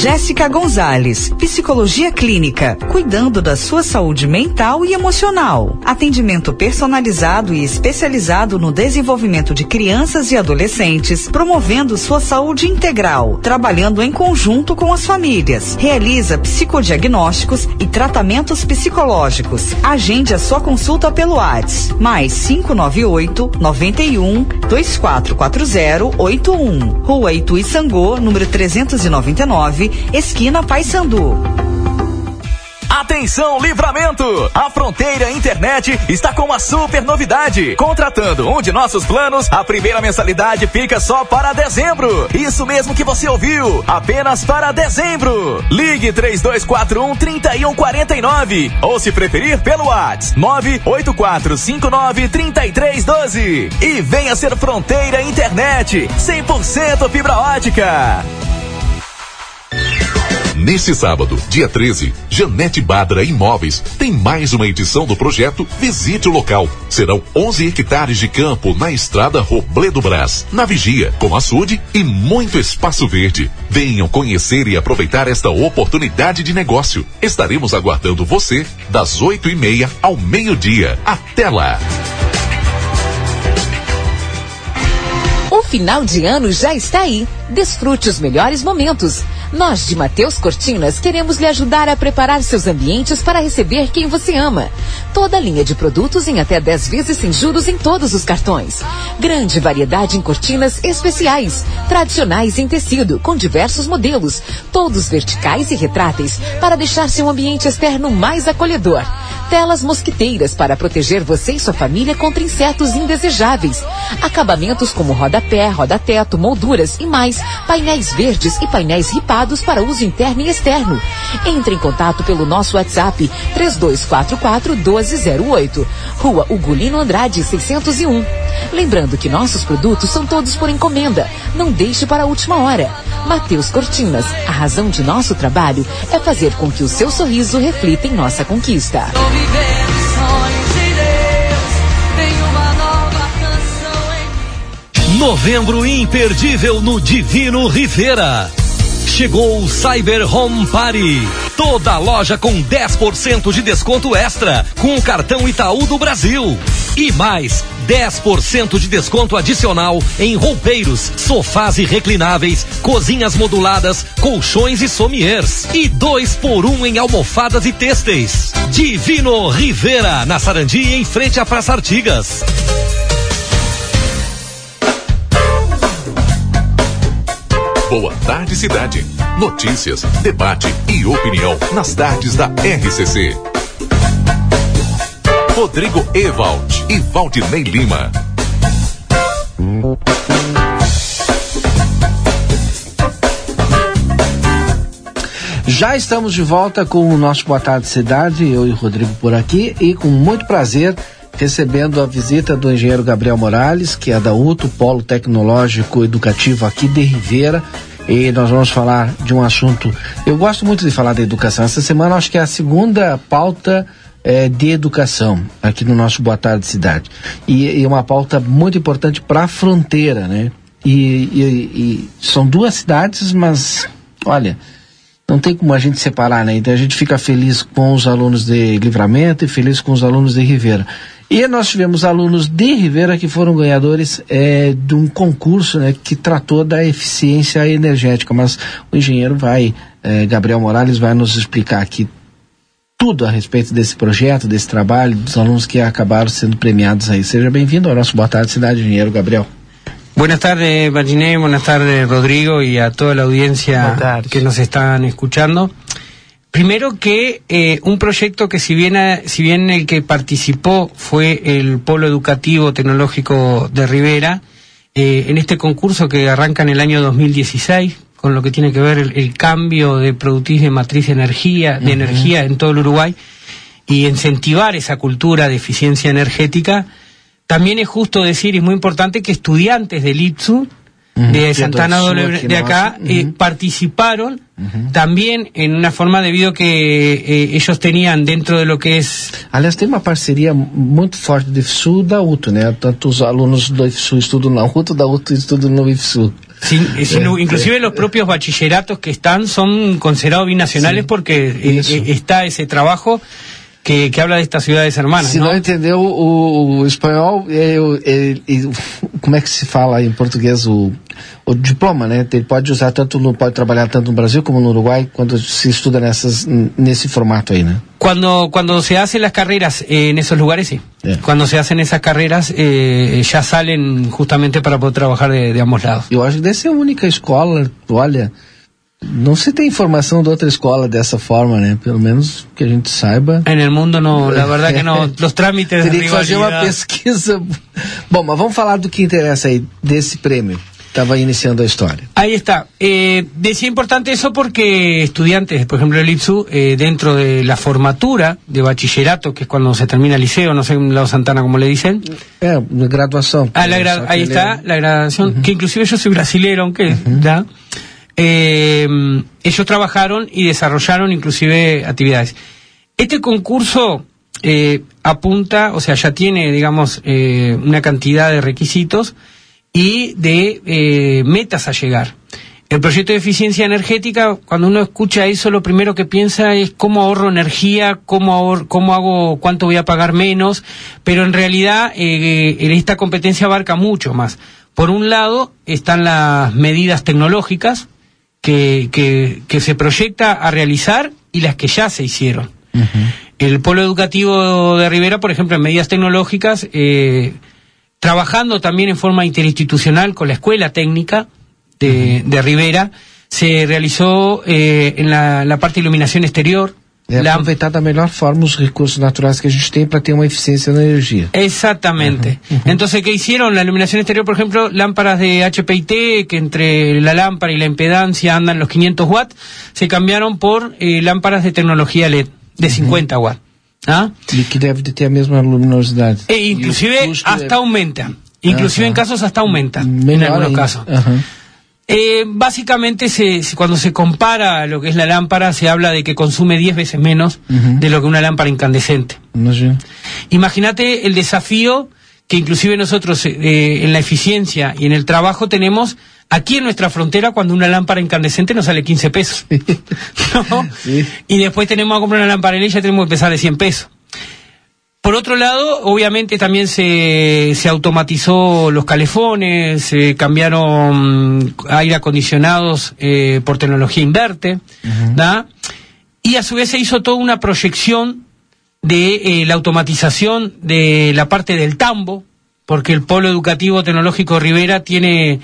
S28: Jéssica Gonzalez, Psicologia Clínica, cuidando da sua saúde mental e emocional. Atendimento personalizado e especializado no desenvolvimento de crianças e adolescentes, promovendo sua saúde integral, trabalhando em conjunto com as famílias. Realiza psicodiagnósticos e tratamentos psicológicos. Agende a sua consulta pelo WhatsApp, mais 598 91 2440 81. Rua Itu Sangô, número 399 esquina Paysandu.
S29: Atenção, livramento! A Fronteira Internet está com uma super novidade. Contratando um de nossos planos, a primeira mensalidade fica só para dezembro. Isso mesmo que você ouviu, apenas para dezembro. Ligue 3241 3149 ou se preferir pelo WhatsApp 98459 3312 e venha ser Fronteira Internet 100% fibra ótica.
S5: Neste sábado, dia 13, Janete Badra Imóveis tem mais uma edição do projeto Visite o Local. Serão 11 hectares de campo na estrada Robledo Brás, na Vigia, com açude e muito espaço verde. Venham conhecer e aproveitar esta oportunidade de negócio. Estaremos aguardando você das 8 e meia ao meio-dia. Até lá!
S30: O final de ano já está aí. Desfrute os melhores momentos. Nós de Mateus Cortinas queremos lhe ajudar a preparar seus ambientes para receber quem você ama. Toda a linha de produtos em até 10 vezes sem juros em todos os cartões. Grande variedade em cortinas especiais, tradicionais em tecido, com diversos modelos, todos verticais e retráteis, para deixar seu ambiente externo mais acolhedor. Telas mosquiteiras para proteger você e sua família contra insetos indesejáveis. Acabamentos como rodapé, roda-teto, molduras e mais. Painéis verdes e painéis ripados para uso interno e externo. Entre em contato pelo nosso WhatsApp 3244 1208. Rua Ugolino Andrade 601. Lembrando que nossos produtos são todos por encomenda. Não deixe para a última hora. Mateus Cortinas, a razão de nosso trabalho é fazer com que o seu sorriso reflita em nossa conquista.
S31: Novembro imperdível no Divino Rivera. Chegou o Cyber Home Party. Toda loja com 10% de desconto extra com o cartão Itaú do Brasil. E mais 10% de desconto adicional em roupeiros, sofás e reclináveis, cozinhas moduladas, colchões e sommiers. E dois por um em almofadas e têxteis. Divino Rivera, na Sarandi, em frente à Praça Artigas.
S5: Boa Tarde Cidade. Notícias, debate e opinião nas tardes da RCC. Rodrigo Ewald e Valdinei Lima.
S2: Já estamos de volta com o nosso Boa Tarde Cidade, eu e o Rodrigo por aqui, e com muito prazer recebendo a visita do engenheiro Gabriel Morales, que é da UTO, Polo Tecnológico Educativo aqui de Ribeira. E nós vamos falar de um assunto. Eu gosto muito de falar da educação. Essa semana acho que é a segunda pauta é, de educação aqui no nosso Boa Tarde Cidade. E, e uma pauta muito importante para a fronteira, né? E, e, e, são duas cidades, mas olha, não tem como a gente separar, né? Então a gente fica feliz com os alunos de Livramento e feliz com os alunos de Ribeira. E nós tivemos alunos de Ribeira que foram ganhadores é, de um concurso né, que tratou da eficiência energética. Mas o engenheiro vai, é, Gabriel Morales, vai nos explicar aqui tudo a respeito desse projeto, desse trabalho, dos alunos que acabaram sendo premiados aí. Seja bem-vindo ao nosso Boa Tarde Cidade, engenheiro Gabriel.
S32: Buenas tardes, Martiné, buenas tardes, Rodrigo, y a toda la audiencia que nos están escuchando. Primero que eh, un proyecto que si bien, si bien el que participó fue el Polo Educativo Tecnológico de Rivera, eh, en este concurso que arranca en el año 2016, con lo que tiene que ver el, el cambio de producir de matriz de energía, de energía en todo el Uruguay, y incentivar esa cultura de eficiencia energética, también es justo decir, y es muy importante, que estudiantes del ITSU, de Santana de acá eh, participaron también en una forma debido que eh, ellos tenían dentro de lo que es
S2: Aliás, tem uma parceria muito forte do IFSU e da UTO, né? Tanto os alunos do IFSU estudam na UTO, da UTO estudam no IFSU.
S32: Sin, sin, inclusive los propios bachilleratos que están son considerados binacionales
S2: Sí,
S32: porque eh, eh, está ese trabajo que, que habla de estas ciudades hermanas.
S2: Se
S32: ¿no?
S2: não entendeu o, o espanhol, é, o- é- é- como é que se fala em português o, o diploma, né? Ele pode usar tanto no, pode trabalhar tanto no Brasil como no Uruguai quando se estuda nessas, nesse formato aí, né?
S32: Cuando, cuando se hacen las carreras eh, en esos lugares, sí. Cuando se hacen esas carreras, eh, ya salen justamente para poder trabajar de, de ambos lados.
S2: Eu acho que deve ser a única escola, olha,
S33: Não se tem informação de outra escola dessa forma, né? Pelo menos que a gente saiba.
S32: En el mundo no, la verdad que no. Los trámites de
S33: Teria que fazer uma pesquisa. Bom, mas vamos falar do que interessa aí, desse prêmio. Estava iniciando a história.
S32: Ahí está. Eh, decía importante eso porque estudiantes, por ejemplo, el IPSU, eh, dentro de la formatura de bachillerato, que es cuando se termina el liceo, no sé en Lado Santana como le dicen.
S33: É, na graduação.
S32: Ah, la gra- ahí está,
S33: é-
S32: la graduación, que inclusive yo soy brasilero, aunque, ¿ya? Eh, ellos trabajaron y desarrollaron inclusive actividades. Este concurso eh, apunta, o sea, ya tiene, digamos, eh, una cantidad de requisitos y de eh, metas a llegar. El proyecto de eficiencia energética, cuando uno escucha eso, lo primero que piensa es cómo ahorro energía, cómo, cómo hago, cuánto voy a pagar menos, pero en realidad eh, esta competencia abarca mucho más. Por un lado están las medidas tecnológicas que, que, que se proyecta a realizar y las que ya se hicieron. El polo educativo de Rivera, por ejemplo, en medidas tecnológicas, eh, trabajando también en forma interinstitucional con la escuela técnica de, de Rivera, se realizó eh, en la, la parte de iluminación exterior.
S33: É
S32: la-
S33: aproveitar da melhor forma os recursos naturais que a gente tem para ter uma eficiência na energia.
S32: Exactamente. Entonces, ¿qué hicieron? La iluminación exterior, por ejemplo, lámparas de HPIT, que entre la lámpara y la impedancia andan los 500 watts, se cambiaron por eh, lámparas de tecnología LED, de 50 watts. ¿Ah?
S33: E que deve de ter a mesma luminosidade.
S32: E inclusive hasta aumenta. Inclusive en casos hasta aumenta. en algunos casos. Eh, básicamente, se, cuando se compara lo que es la lámpara, se habla de que consume 10 veces menos de lo que una lámpara incandescente. Imagínate el desafío que inclusive nosotros eh, en la eficiencia y en el trabajo tenemos aquí en nuestra frontera cuando una lámpara incandescente nos sale 15 pesos. ¿No? Y después tenemos que comprar una lámpara y ya tenemos que empezar de 100 pesos. Por otro lado, obviamente también se, se automatizó los calefones, se cambiaron mm, aire acondicionados eh, por tecnología inverte, ¿da? y a su vez se hizo toda una proyección de eh, la automatización de la parte del tambo, porque el polo educativo tecnológico Rivera tiene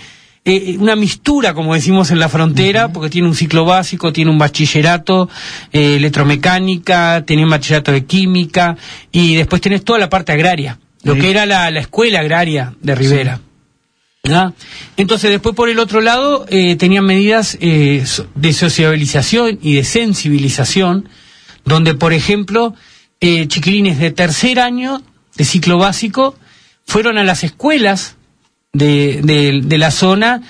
S32: eh, una mistura, como decimos en la frontera, porque tiene un ciclo básico, tiene un bachillerato, eh, electromecánica, tiene un bachillerato de química, y después tenés toda la parte agraria, lo que era la, la escuela agraria de Rivera. ¿Ah? Entonces, después por el otro lado, eh, tenían medidas eh, de sociabilización y de sensibilización, donde, por ejemplo, eh, chiquilines de tercer año de ciclo básico fueron a las escuelas de, de- de la zona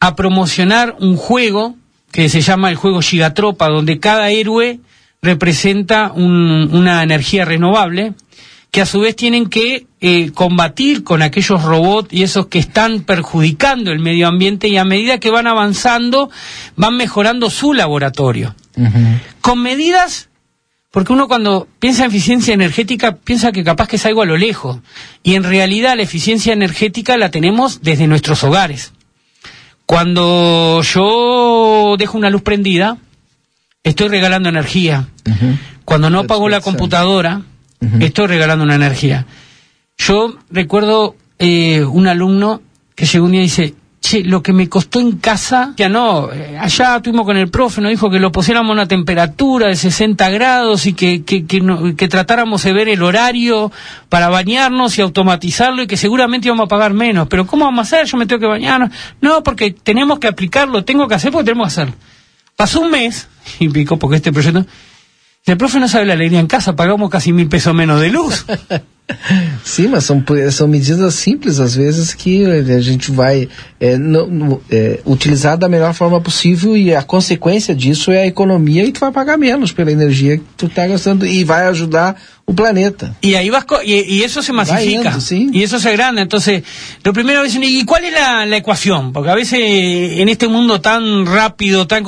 S32: a promocionar un juego que se llama el juego Gigatropa, donde cada héroe representa un- una energía renovable que a su vez tienen que eh, combatir con aquellos robots y esos que están perjudicando el medio ambiente y a medida que van avanzando van mejorando su laboratorio. Con medidas, porque uno cuando piensa en eficiencia energética piensa que capaz que es algo a lo lejos y en realidad la eficiencia energética la tenemos desde nuestros hogares. Cuando yo dejo una luz prendida, estoy regalando energía. Cuando no apago la computadora, estoy regalando una energía. Yo recuerdo eh, un alumno que llegó un día y dice, che, lo que me costó en casa, ya no, eh, allá estuvimos con el profe, nos dijo que lo pusiéramos a una temperatura de 60 grados y que, que, que, no- que tratáramos de ver el horario para bañarnos y automatizarlo y que seguramente íbamos a pagar menos. Pero ¿cómo vamos a hacer? Yo me tengo que bañar. No, porque tenemos que aplicarlo, tengo que hacer porque tenemos que hacerlo. Pasó un mes y pico porque este proyecto... El profe no sabe la alegría en casa, pagamos casi mil pesos menos de luz.
S33: Sim, mas são, são medidas simples, às vezes, que a gente vai é, no- é, utilizar da melhor forma possível e a consequência disso é a economia e tu vai pagar menos pela energia que tu está gastando e vai ajudar o planeta.
S32: Y ahí vas y, y eso se masifica. Y eso se agranda. Entonces, lo primero es, ¿y cuál es la, la ecuación? Porque a veces eh, en este mundo tan rápido, tan...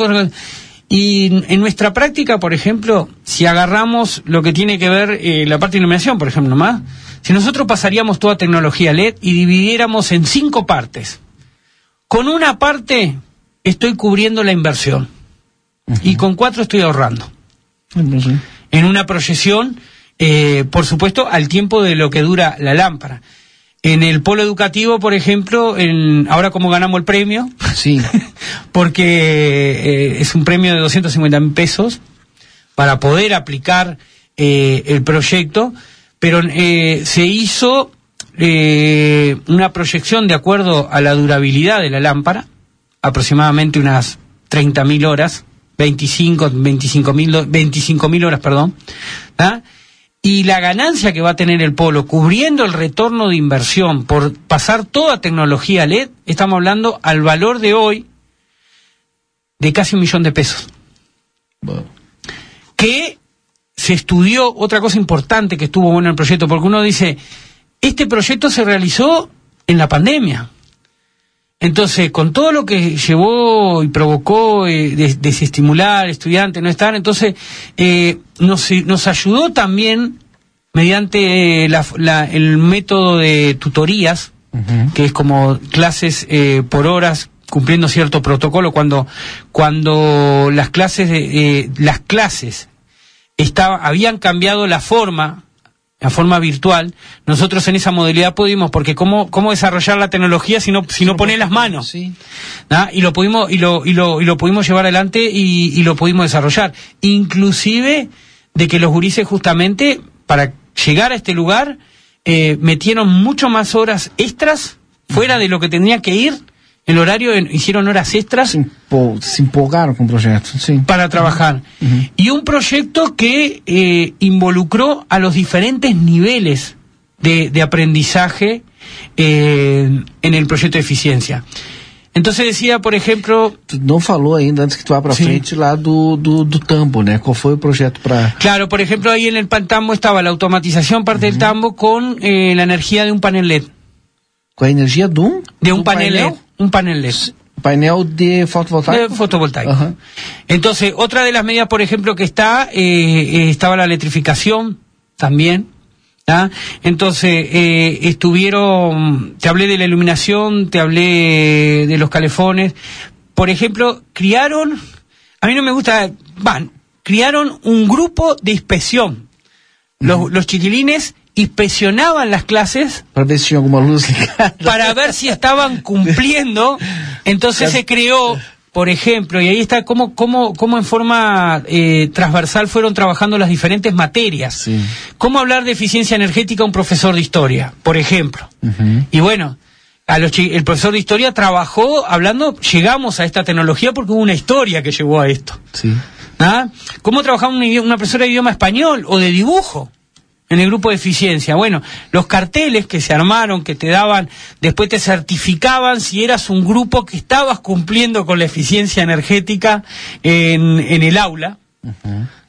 S32: Y en nuestra práctica, por ejemplo, si agarramos lo que tiene que ver eh, la parte de iluminación, por ejemplo, más, si nosotros pasaríamos toda tecnología LED y dividiéramos en cinco partes, con una parte estoy cubriendo la inversión y con cuatro estoy ahorrando. En una proyección, eh, por supuesto, al tiempo de lo que dura la lámpara. En el polo educativo, por ejemplo, en, ahora como ganamos el premio,
S33: sí.
S32: porque eh, es un premio de 250 mil pesos para poder aplicar eh, el proyecto, pero eh, se hizo eh, una proyección de acuerdo a la durabilidad de la lámpara, aproximadamente unas 30.000 horas, 25 25.000 25 horas, perdón, ¿ah? Y la ganancia que va a tener el polo cubriendo el retorno de inversión por pasar toda tecnología LED, estamos hablando al valor de hoy de casi un millón de pesos. Que se estudió otra cosa importante que estuvo bueno en el proyecto, porque uno dice, este proyecto se realizó en la pandemia. Entonces, con todo lo que llevó y provocó eh, desestimular estudiantes, no estar, entonces eh, nos, nos ayudó también mediante el método de tutorías, que es como clases eh, por horas cumpliendo cierto protocolo. Cuando cuando las clases las clases estaba, habían cambiado la forma la forma virtual, nosotros en esa modalidad pudimos, porque cómo, cómo desarrollar la tecnología si no, si no pone las manos. Y lo pudimos, y lo, y lo, y lo pudimos llevar adelante y, y, lo pudimos desarrollar. Inclusive de que los gurises justamente, para llegar a este lugar, eh, metieron mucho más horas extras fuera de lo que tendría que ir el horario hicieron horas extras.
S33: Se, empolgaron con proyectos, sí.
S32: Para trabajar. Y un proyecto que eh, involucró a los diferentes niveles de, aprendizaje eh, en el proyecto de eficiencia. Entonces decía, por ejemplo...
S33: no falou ainda, antes que tú vá para frente, lá do, do, tambo, né? ¿Cuál fue el proyecto para...?
S32: Claro, por ejemplo, ahí en el tambo estaba la automatización parte del tambo con eh, la energía de un panel LED.
S33: ¿Con la energía de un?
S32: De un, panel, LED un panel LED.
S33: Panel de fotovoltaico.
S32: De fotovoltaico. Entonces, otra de las medidas, por ejemplo, que está, eh, eh, estaba la electrificación también. Entonces, eh, estuvieron, te hablé de la iluminación, te hablé de los calefones. Por ejemplo, criaron, a mí no me gusta, van, criaron un grupo de inspección. Los, los chiquilines inspeccionaban las clases
S33: para ver si luz
S32: para ver si estaban cumpliendo. Entonces se creó por ejemplo y ahí está cómo cómo cómo en forma eh, transversal fueron trabajando las diferentes materias. Cómo hablar de eficiencia energética a un profesor de historia por ejemplo y bueno a los el profesor de historia trabajó hablando llegamos a esta tecnología porque hubo una historia que llevó a esto.
S33: Sí.
S32: ¿Ah? cómo trabajaba una, una profesora de idioma español o de dibujo en el grupo de eficiencia. Bueno, los carteles que se armaron, que te daban, después te certificaban si eras un grupo que estabas cumpliendo con la eficiencia energética en, en el aula.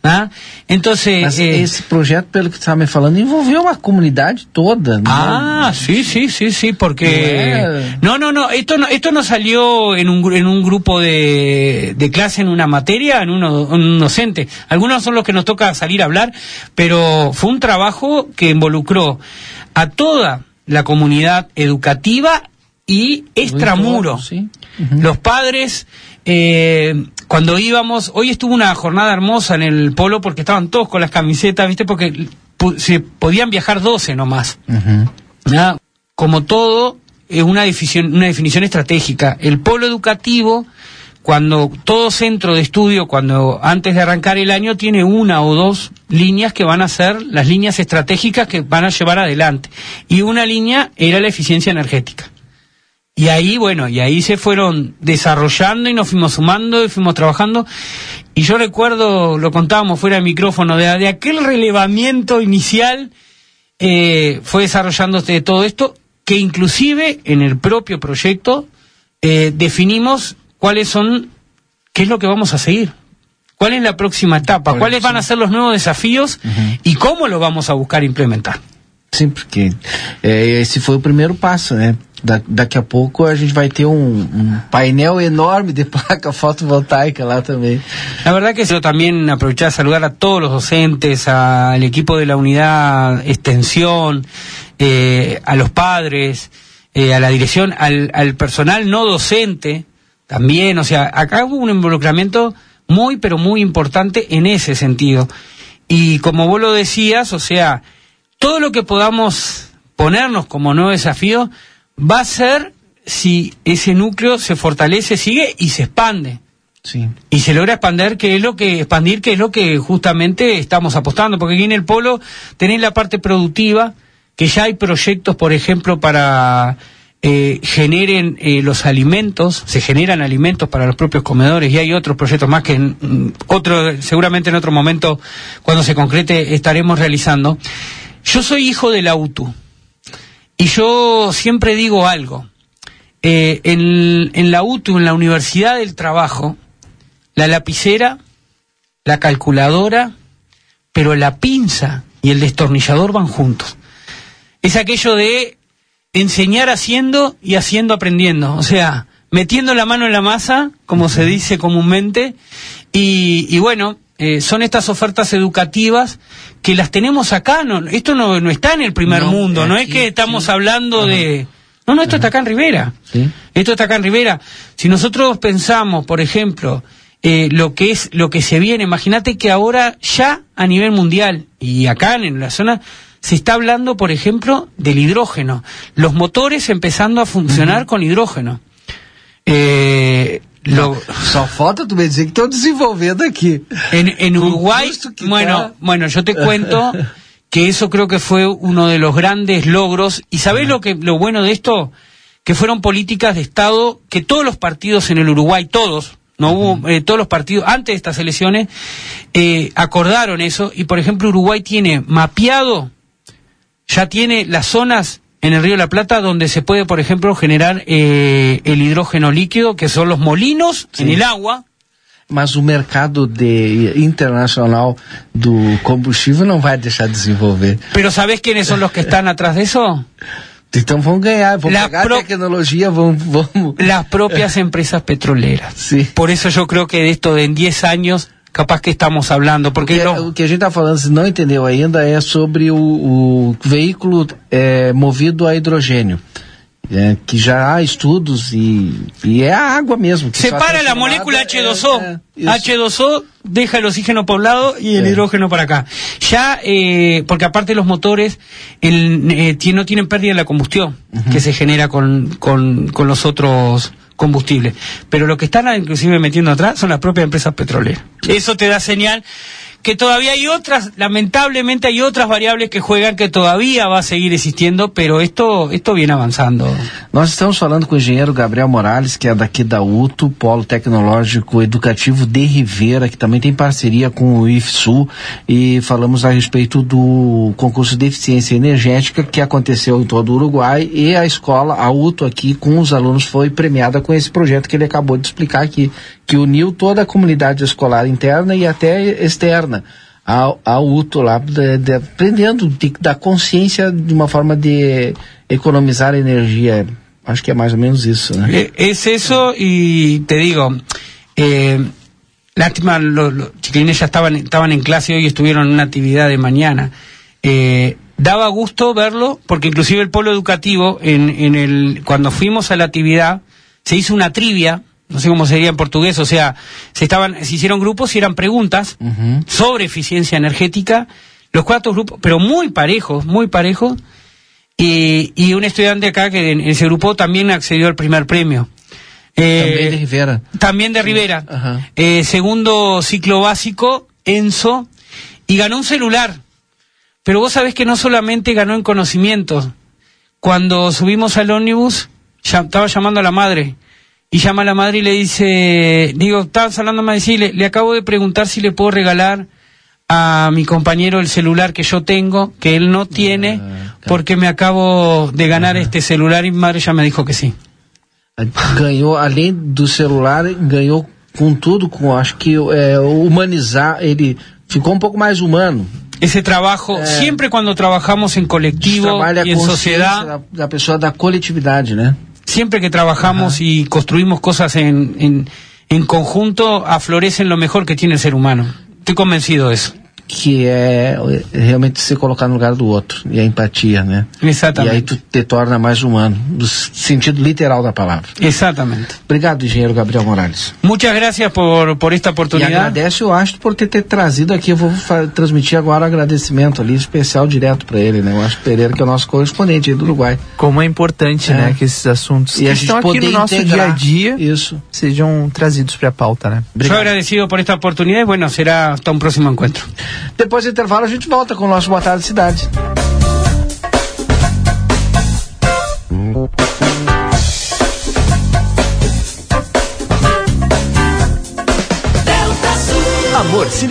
S32: Né? Entonces,
S33: Mas eh, esse projeto, pelo que você estava me falando, envolveu a comunidade toda.
S32: Ah, sí, sí, sí, sí, porque... No, no, no, esto no, esto no salió en un, en un grupo de, de clase, en una materia, en uno, un docente. Algunos son los que nos toca salir a hablar, pero fue un trabajo que involucró a toda la comunidad educativa y extramuro.
S33: Sí.
S32: Los padres, eh, cuando íbamos, hoy estuvo una jornada hermosa en el polo porque estaban todos con las camisetas, ¿viste? Porque se podían viajar 12 nomás. Como todo, es una definición, una definición estratégica. El polo educativo, cuando todo centro de estudio, cuando antes de arrancar el año, tiene una o dos líneas que van a ser las líneas estratégicas que van a llevar adelante. Y una línea era la eficiencia energética. Y ahí, bueno, y ahí se fueron desarrollando y nos fuimos sumando y fuimos trabajando. Y yo recuerdo, lo contábamos fuera de micrófono, de, de aquel relevamiento inicial eh, fue desarrollándose todo esto, que inclusive en el propio proyecto eh, definimos cuáles son, qué es lo que vamos a seguir. ¿Cuál es la próxima etapa? ¿Cuáles van a ser los nuevos desafíos? Y cómo lo vamos a buscar implementar.
S33: Sí, porque eh, esse foi o primeiro passo, né? Da, daqui a pouco a gente vai ter um, um, painel enorme de placa fotovoltaica lá também.
S32: La verdad que quiero también aprovechar a saludar a todos los docentes, al equipo de la unidad extensión, eh, a los padres, eh, a la dirección, al, al personal no docente también. O sea, acá hubo un involucramiento muy, pero muy importante en ese sentido. Y como vos lo decías, o sea, todo lo que podamos ponernos como nuevo desafío va a ser si ese núcleo se fortalece, sigue y se expande.
S2: Sí.
S32: Y se logra expandir, que es lo que, expandir, que es lo que justamente estamos apostando, porque aquí en el polo tenéis la parte productiva, que ya hay proyectos, por ejemplo, para eh, generen eh, los alimentos, se generan alimentos para los propios comedores y hay otros proyectos más que en, mm, otro, seguramente en otro momento, cuando se concrete, estaremos realizando. Yo soy hijo de la UTU y yo siempre digo algo. Eh, en, en la UTU, en la Universidad del Trabajo, la lapicera, la calculadora, pero la pinza y el destornillador van juntos. Es aquello de enseñar haciendo y haciendo aprendiendo. O sea, metiendo la mano en la masa, como se dice comúnmente, y, y bueno, eh, son estas ofertas educativas que las tenemos acá. No, esto no, no está en el primer
S2: No,
S32: mundo, no es que estamos
S2: sí.
S32: hablando de... No, no, esto está acá en Rivera.
S2: Sí.
S32: Esto está acá en Rivera. Si nosotros pensamos, por ejemplo, eh, lo que es lo que se viene, imagínate que ahora ya a nivel mundial y acá en la zona se está hablando, por ejemplo, del hidrógeno. Los motores empezando a funcionar con hidrógeno. Eh, lo,
S2: Só falta tu me dizer que estão desenvolvendo aqui.
S32: en, Uruguay, bueno, bueno, yo te cuento que eso creo que fue uno de los grandes logros. ¿Y sabés lo que lo bueno de esto? Que fueron políticas de Estado que todos los partidos en el Uruguay, todos, no hubo eh, todos los partidos antes de estas elecciones eh, acordaron eso y por ejemplo Uruguay tiene mapeado ya tiene las zonas en el río la Plata donde se puede por ejemplo generar eh, el hidrógeno líquido que son los molinos en el agua
S2: Mas o mercado de, internacional do combustível não vai deixar de desenvolver.
S32: pero ¿sabés quiénes son los que están atrás de eso?
S2: Então vão ganhar, vão
S32: La
S2: pegar
S32: pro-
S2: a tecnologia, vão, vão...
S32: las propias empresas petroleras.
S2: Sí.
S32: Por eso yo creo que de esto de en 10 años capaz que estamos hablando, porque
S2: o que a gente está falando, se não entendeu ainda, é sobre o, o veículo é, movido a hidrogênio. É, que já há estudos e, e é a água mesmo.
S32: Separa la molécula
S2: é-
S32: H2O.
S2: é, isso.
S32: H2O deja el oxígeno por un lado y el hidrógeno para acá. Ya, eh, porque aparte los motores el, eh, no tienen pérdida en la combustión que se genera con, con, con los otros combustibles. Pero lo que están inclusive metiendo atrás son las propias empresas petroleras. Eso te da señal que todavía hay otras, lamentablemente hay otras variables que juegan que todavía va a seguir existiendo, pero esto, esto viene avanzando.
S2: Nós estamos falando com o engenheiro Gabriel Morales, que é daqui da UTO, Polo Tecnológico Educativo de Rivera, que também tem parceria com o IFSU, e falamos a respeito do concurso de eficiência energética que aconteceu em todo o Uruguai, e a escola, a UTO aqui, com os alunos, foi premiada com esse projeto que ele acabou de explicar aqui, que uniu toda a comunidade escolar interna e até externa ao, ao UTO lá, de, de, aprendendo de, da consciência de uma forma de economizar energia. Acho que é mais ou menos isso, né?
S32: Eso y te digo, eh, lástima, los chiquilines ya estaban, estaban en clase hoy, estuvieron en una actividad de mañana. Eh, daba gusto verlo, porque inclusive el polo educativo, en, en el, cuando fuimos a la actividad, se hizo una trivia, no sé cómo sería en portugués, o sea, se estaban, se hicieron grupos y eran preguntas sobre eficiencia energética, los cuatro grupos, pero muy parejos, muy parejos, y, y un estudiante acá que en ese grupo también accedió al primer premio. Eh,
S2: Também de Rivera.
S32: también de Rivera. Eh, segundo ciclo básico, Enzo, y ganó un celular. Pero vos sabés que no solamente ganó en conocimientos. Cuando subimos al ómnibus, ya, estaba llamando a la madre. Y llama a la madre y le dice, digo, estaba hablando más de le, le acabo de preguntar si le puedo regalar a mi compañero el celular que yo tengo, que él no tiene, porque me acabo de ganar este celular y mi madre ya me dijo que sí.
S2: Ganhou, além do celular, ganhou com tudo, com acho que é, humanizar, ele ficou um pouco mais humano.
S32: Ese trabajo,
S2: Eh,
S32: siempre cuando trabajamos en colectivo y en sociedad,
S2: da, da pessoa da coletividade, né?
S32: Siempre que trabajamos y construimos cosas en, en, en conjunto, aflorecen lo mejor que tiene el ser humano. Estoy convencido de eso.
S2: Que é realmente se colocar no lugar do outro e a empatia, né?
S32: Exatamente.
S2: E aí tu te torna mais humano, no sentido literal da palavra.
S32: Exatamente.
S2: Obrigado, engenheiro Gabriel Morales.
S32: Muchas gracias por, por esta oportunidade.
S2: E agradece o Astro por ter, ter trazido aqui. Eu vou transmitir agora um agradecimento ali especial direto para ele, né? O Astro Pereira, que é o nosso correspondente aí do Uruguai.
S1: Como é importante, é. né, que esses assuntos
S2: e
S1: que estão aqui no nosso
S2: integrar.
S1: dia a dia
S2: Isso.
S1: sejam trazidos para a pauta, né?
S32: Obrigado. Sou agradecido por esta oportunidade e, bueno, será hasta um próximo encontro.
S2: Depois do intervalo a gente volta com o nosso Boa Tarde Cidade.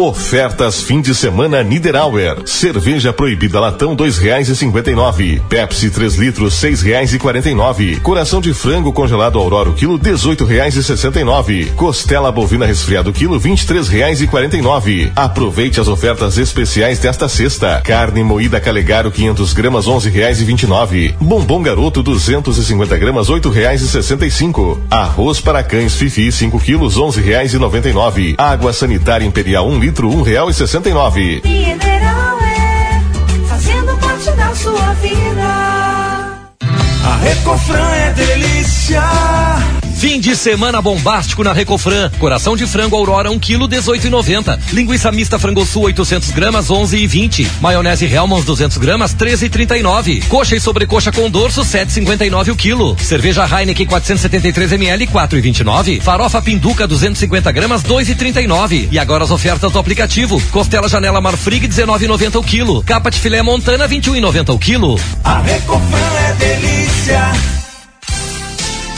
S3: Ofertas fim de semana Niederauer. Cerveja proibida latão dois reais e cinquenta e nove. Pepsi 3 litros seis reais e quarenta e nove. Coração de frango congelado Aurora quilo dezoito reais e sessenta e nove. Costela bovina resfriado quilo vinte e três reais e quarenta e nove. Aproveite as ofertas especiais desta sexta. Carne moída Calegaro 500 gramas onze reais e vinte e nove. Bombom garoto 250 gramas oito reais e sessenta e cinco. Arroz para cães Fifi 5 quilos onze reais e noventa e nove. Água sanitária Imperial um litro um real e sessenta e nove.
S27: Mineral é fazendo parte da sua vida.
S34: A Recofran é delícia.
S31: Fim de semana bombástico na Recofran. Coração de frango Aurora 1 kg 18,90. Linguiça mista frango sul 800 gramas 11,20. Maionese Hellmann's 200 gramas 13,39. Coxa e sobrecoxa com dorso 7,59 o quilo. Cerveja Heineken 473 ml 4,29. Farofa Pinduca 250 gramas 2,39. E agora as ofertas do aplicativo. Costela Janela Marfrig 19,90 o quilo. Capa de filé Montana 21,90 o quilo.
S34: A Recofran é delícia.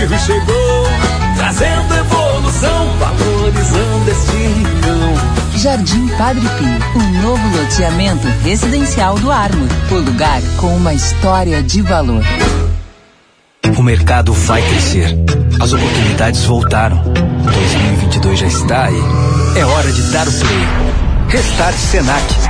S34: O Padre Filho chegou, trazendo evolução, valorizando este rincão.
S6: Jardim Padre Pio, um novo loteamento residencial do Armo. O lugar com uma história de valor.
S4: O mercado vai crescer. As oportunidades voltaram. 2022 já está aí. É hora de dar o play. Restart Senac.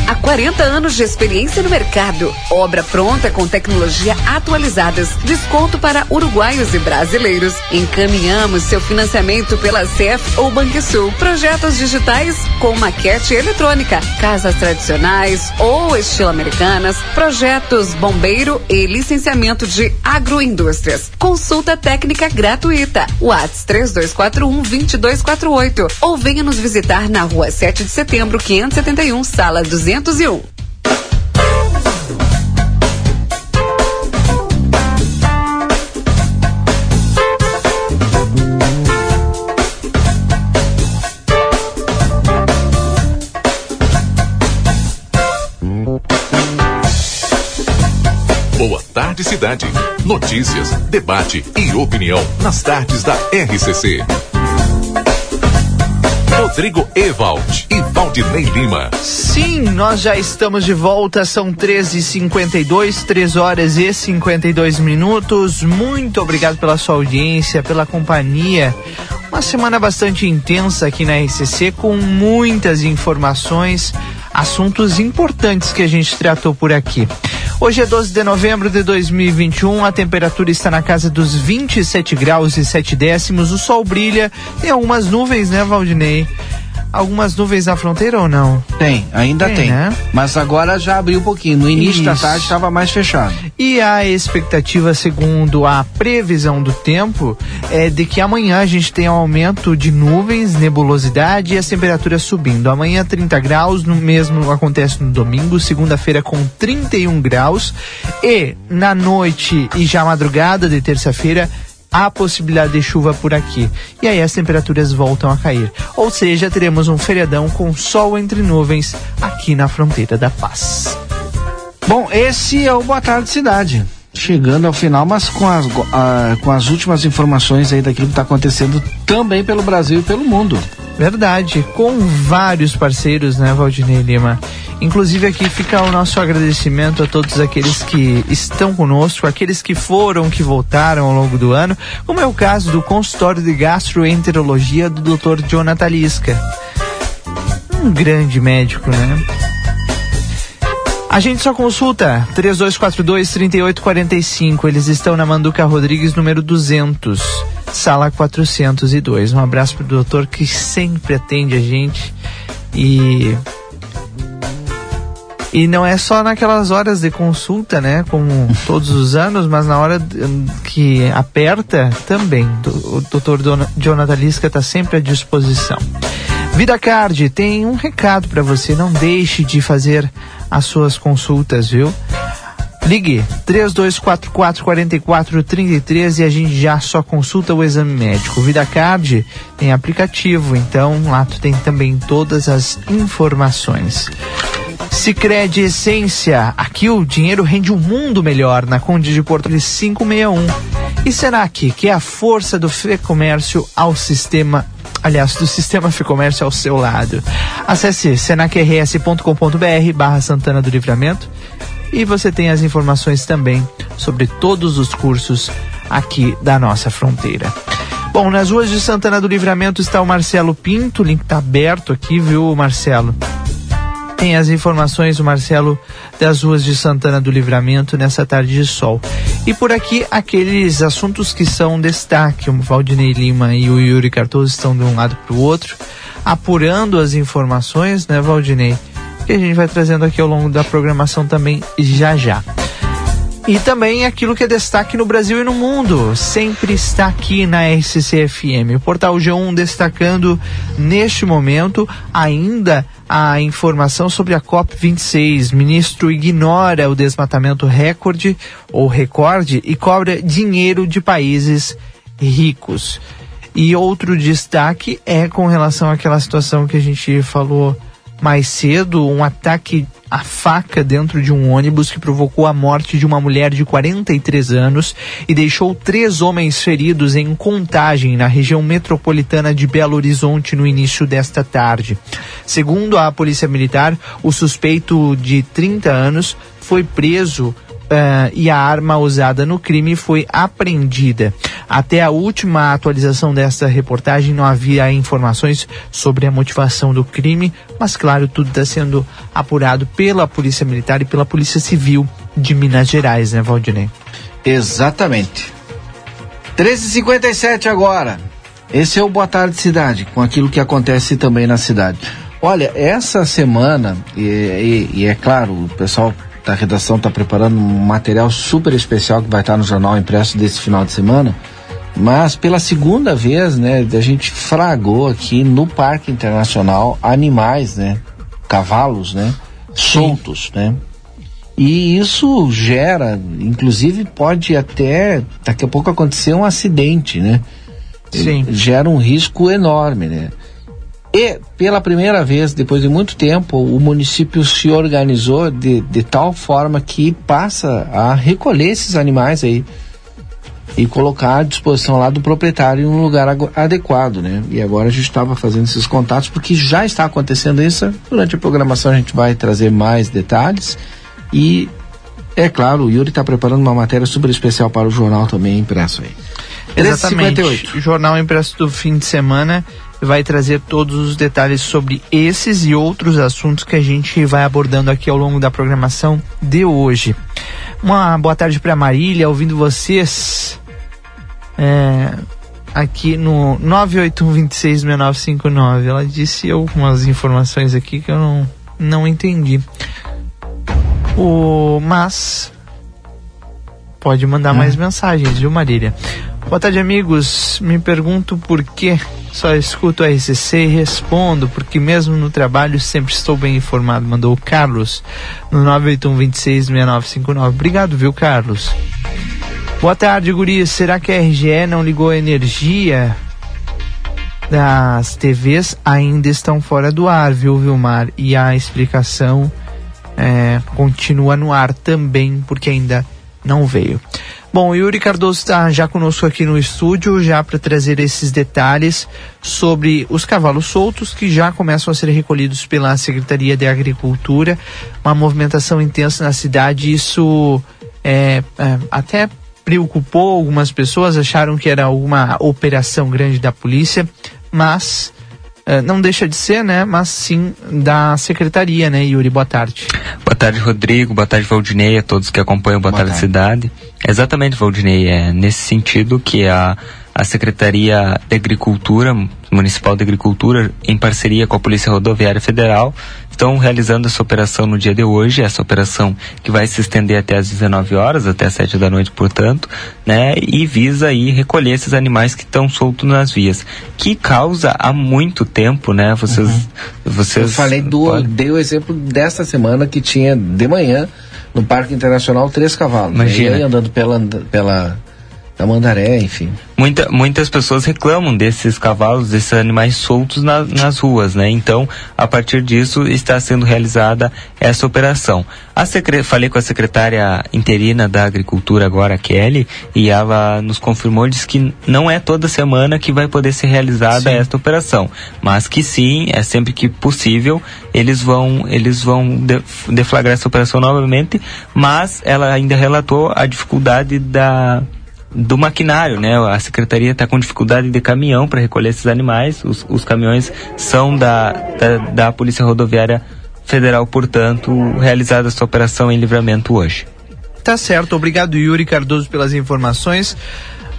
S35: Há 40 anos de experiência no mercado. Obra pronta com tecnologia atualizadas. Desconto para uruguaios e brasileiros. Encaminhamos seu financiamento pela CEF ou Banrisul. Projetos digitais com maquete eletrônica. Casas tradicionais ou estilo americanas. Projetos bombeiro e licenciamento de agroindústrias. Consulta técnica gratuita. Whats 3241 2248 ou venha nos visitar na rua 7 de setembro, 571, sala 201.
S5: Boa tarde, cidade. Notícias, debate e opinião nas tardes da RCC. Rodrigo Ewald e Valdinei Lima.
S1: Sim, nós já estamos de volta, são 13h52, 3 horas e 52 minutos. Muito obrigado pela sua audiência, pela companhia. Uma semana bastante intensa aqui na RCC, com muitas informações, assuntos importantes que a gente tratou por aqui. Hoje é 12 de novembro de 2021, a temperatura está na casa dos 27 graus e 7 décimos, o sol brilha, tem algumas nuvens, né, Valdinei? Algumas nuvens na fronteira ou não?
S33: Tem, ainda tem. tem. Né? Mas agora já abriu um pouquinho. No início Isso. da tarde estava mais fechado.
S1: E a expectativa, segundo a previsão do tempo, é de que amanhã a gente tenha um aumento de nuvens, nebulosidade e as temperaturas subindo. Amanhã 30 graus, no mesmo acontece no domingo, segunda-feira com 31 graus e na noite e já madrugada de terça-feira há possibilidade de chuva por aqui. E aí as temperaturas voltam a cair. Ou seja, teremos um feriadão com sol entre nuvens aqui na fronteira da paz.
S33: Bom, esse é o Boa Tarde Cidade. Chegando ao final, mas com as, uh, com as últimas informações aí daquilo que está acontecendo também pelo Brasil e pelo mundo.
S1: Verdade, com vários parceiros, né, Valdinei Lima? Inclusive aqui fica o nosso agradecimento a todos aqueles que estão conosco, aqueles que foram, que voltaram ao longo do ano, como é o caso do consultório de gastroenterologia do Dr. Jonathan Lisca. Um grande médico, né? A gente só consulta 3242-3845. Eles estão na Manduca Rodrigues, número 200. Sala 402. Um abraço pro doutor que sempre atende a gente e e não é só naquelas horas de consulta, né? Como todos os anos, mas na hora que aperta também. O doutor Jonathan Lisca está sempre à disposição. Vida Card tem um recado para você. Não deixe de fazer as suas consultas, viu? Ligue 3244 4433 e a gente já só consulta o exame médico. Vida Card tem aplicativo, então lá tu tem também todas as informações. Sicredi Essência, aqui o dinheiro rende um mundo melhor na Conde de Porto 561. E Senac, que é a força do Fê Comércio ao sistema aliás, do Sistema Fê-Comércio ao seu lado. Acesse senacrs.com.br barra Santana do Livramento e você tem as informações também sobre todos os cursos aqui da nossa fronteira. Bom, nas ruas de Santana do Livramento está o Marcelo Pinto, o link está aberto aqui, viu, Marcelo? tem as informações, o Marcelo, das ruas de Santana do Livramento nessa tarde de sol. E por aqui, aqueles assuntos que são destaque. O Valdinei Lima e o Yuri Cardoso estão de um lado para o outro, apurando as informações, né, Valdinei? Que a gente vai trazendo aqui ao longo da programação também já já. E também aquilo que é destaque no Brasil e no mundo, sempre está aqui na SCFM. O portal G1 destacando neste momento ainda a informação sobre a COP26. Ministro ignora o desmatamento recorde ou recorde e cobra dinheiro de países ricos. E outro destaque é com relação àquela situação que a gente falou mais cedo, um ataque a faca dentro de um ônibus que provocou a morte de uma mulher de 43 anos e deixou três homens feridos em Contagem, na região metropolitana de Belo Horizonte, no início desta tarde. Segundo a Polícia Militar, o suspeito de 30 anos foi preso Uh, e a arma usada no crime foi apreendida. Até a última atualização desta reportagem não havia informações sobre a motivação do crime, mas claro, tudo está sendo apurado pela Polícia Militar e pela Polícia Civil de Minas Gerais, né, Valdinei?
S2: Exatamente. 13h57 agora. Esse é o Boa Tarde Cidade, com aquilo que acontece também na cidade. Olha, essa semana, e, e, e é claro, o pessoal da redação está preparando um material super especial que vai estar no jornal impresso desse final de semana. Mas pela segunda vez, né, a gente fragou aqui no Parque Internacional animais, né, cavalos, né, soltos, né. E isso gera, inclusive pode até daqui a pouco acontecer um acidente, né?
S1: Sim.
S2: Gera um risco enorme, né? E, pela primeira vez, depois de muito tempo, o município se organizou de, de tal forma que passa a recolher esses animais aí e colocar à disposição lá do proprietário em um lugar adequado, né? E agora a gente estava fazendo esses contatos porque já está acontecendo isso. Durante a programação a gente vai trazer mais detalhes e é claro, o Yuri está preparando uma matéria super especial para o jornal também impresso aí.
S1: Exatamente. Jornal impresso do fim de semana vai trazer todos os detalhes sobre esses e outros assuntos que a gente vai abordando aqui ao longo da programação de hoje. Uma boa tarde para Marília, ouvindo vocês é, aqui no 981266959. Ela disse algumas informações aqui que eu não, não entendi. O, mas pode mandar mais mensagens, viu, Marília? Boa tarde, amigos. Me pergunto por que só escuto a RCC e respondo, porque mesmo no trabalho sempre estou bem informado. Mandou o Carlos no 981266959. Obrigado, viu, Carlos? Boa tarde, Gurias. Será que a RGE não ligou a energia? Das TVs ainda estão fora do ar, viu, Vilmar? E a explicação é, continua no ar também, porque ainda não veio. Bom, Yuri Cardoso está já conosco aqui no estúdio, já para trazer esses detalhes sobre os cavalos soltos que já começam a ser recolhidos pela Secretaria de Agricultura. Uma movimentação intensa na cidade, isso é, é, até preocupou algumas pessoas, acharam que era alguma operação grande da polícia, mas não deixa de ser, né? Mas sim da secretaria, né, Yuri? Boa tarde.
S36: Boa tarde, Rodrigo. Boa tarde, Valdinei, a todos que acompanham Boa, Boa tarde, tarde Cidade. Exatamente, Valdinei. É nesse sentido que a, a Secretaria de Agricultura, Municipal de Agricultura, em parceria com a Polícia Rodoviária Federal, estão realizando essa operação no dia de hoje, essa operação que vai se estender até às 19 horas, até às 7 da noite, portanto, né, e visa aí recolher esses animais que estão soltos nas vias, que causa há muito tempo, né, vocês... Uhum. vocês
S33: Eu falei do, pode... dei o exemplo desta semana que tinha de manhã no Parque Internacional três cavalos.
S36: Imagina.
S33: E aí andando pela, pela Tamandaré, enfim.
S36: Muita, muitas pessoas reclamam desses cavalos, desses animais soltos na, nas ruas, né? Então, a partir disso, está sendo realizada essa operação. A secre... Falei com a secretária interina da Agricultura agora, Kelly, e ela nos confirmou, disse que não é toda semana que vai poder ser realizada sim. esta operação, mas que sim, é sempre que possível, eles vão, eles vão deflagrar essa operação novamente, mas ela ainda relatou a dificuldade da do maquinário, né? A secretaria está com dificuldade de caminhão para recolher esses animais. Os, os caminhões são da, da, da, Polícia Rodoviária Federal, portanto, realizada essa operação em livramento hoje.
S1: Tá certo. Obrigado, Yuri Cardoso, pelas informações.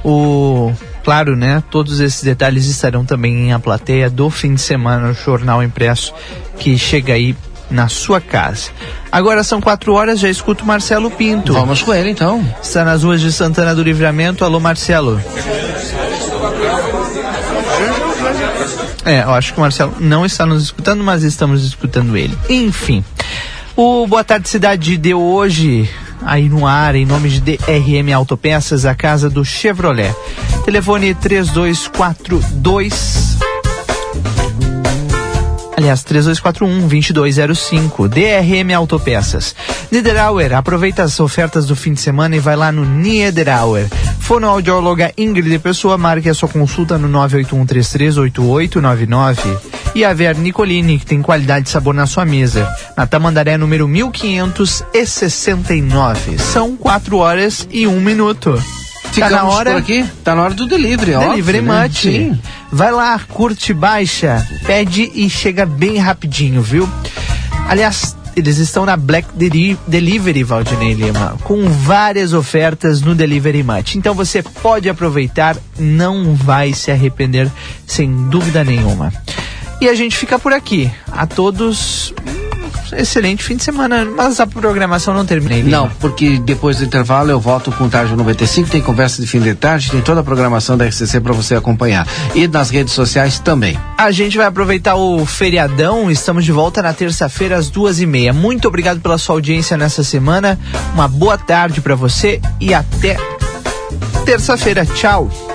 S1: O claro, né? Todos esses detalhes estarão também em a plateia do fim de semana no jornal impresso que chega aí na sua casa. Agora são quatro horas, já escuto Marcelo Pinto.
S33: Vamos com ele então.
S1: Está nas ruas de Santana do Livramento. Alô, Marcelo. É, eu acho que o Marcelo não está nos escutando, mas estamos escutando ele. Enfim. O Boa Tarde Cidade de hoje, aí no ar, em nome de DRM Autopeças, a casa do Chevrolet. Telefone 3242 Aliás, 3241-2205. DRM Autopeças. Niederauer, aproveita as ofertas do fim de semana e vai lá no Niederauer. Fonoaudióloga Ingrid Pessoa, marque a sua consulta no 981338899. E a Ver Nicolini, que tem qualidade e sabor na sua mesa. Na Tamandaré, número 1569. São 4 horas e 1 minuto.
S33: Ficamos tá na hora... por aqui? Tá na hora do delivery, ó.
S1: Delivery óbvio, Much. Né? Vai lá, curte, baixa, pede e chega bem rapidinho, viu? Aliás, eles estão na Black Delivery, Valdinei Lima, com várias ofertas no Delivery Much. Então você pode aproveitar, não vai se arrepender, sem dúvida nenhuma. E a gente fica por aqui. A todos, excelente fim de semana, mas a programação não terminei.
S33: Não, porque depois do intervalo eu volto com o Tarde 95, tem conversa de fim de tarde, tem toda a programação da RCC para você acompanhar. E nas redes sociais também.
S1: A gente vai aproveitar o feriadão, estamos de volta na terça-feira às duas e meia. Muito obrigado pela sua audiência nessa semana, uma boa tarde para você e até terça-feira. Tchau!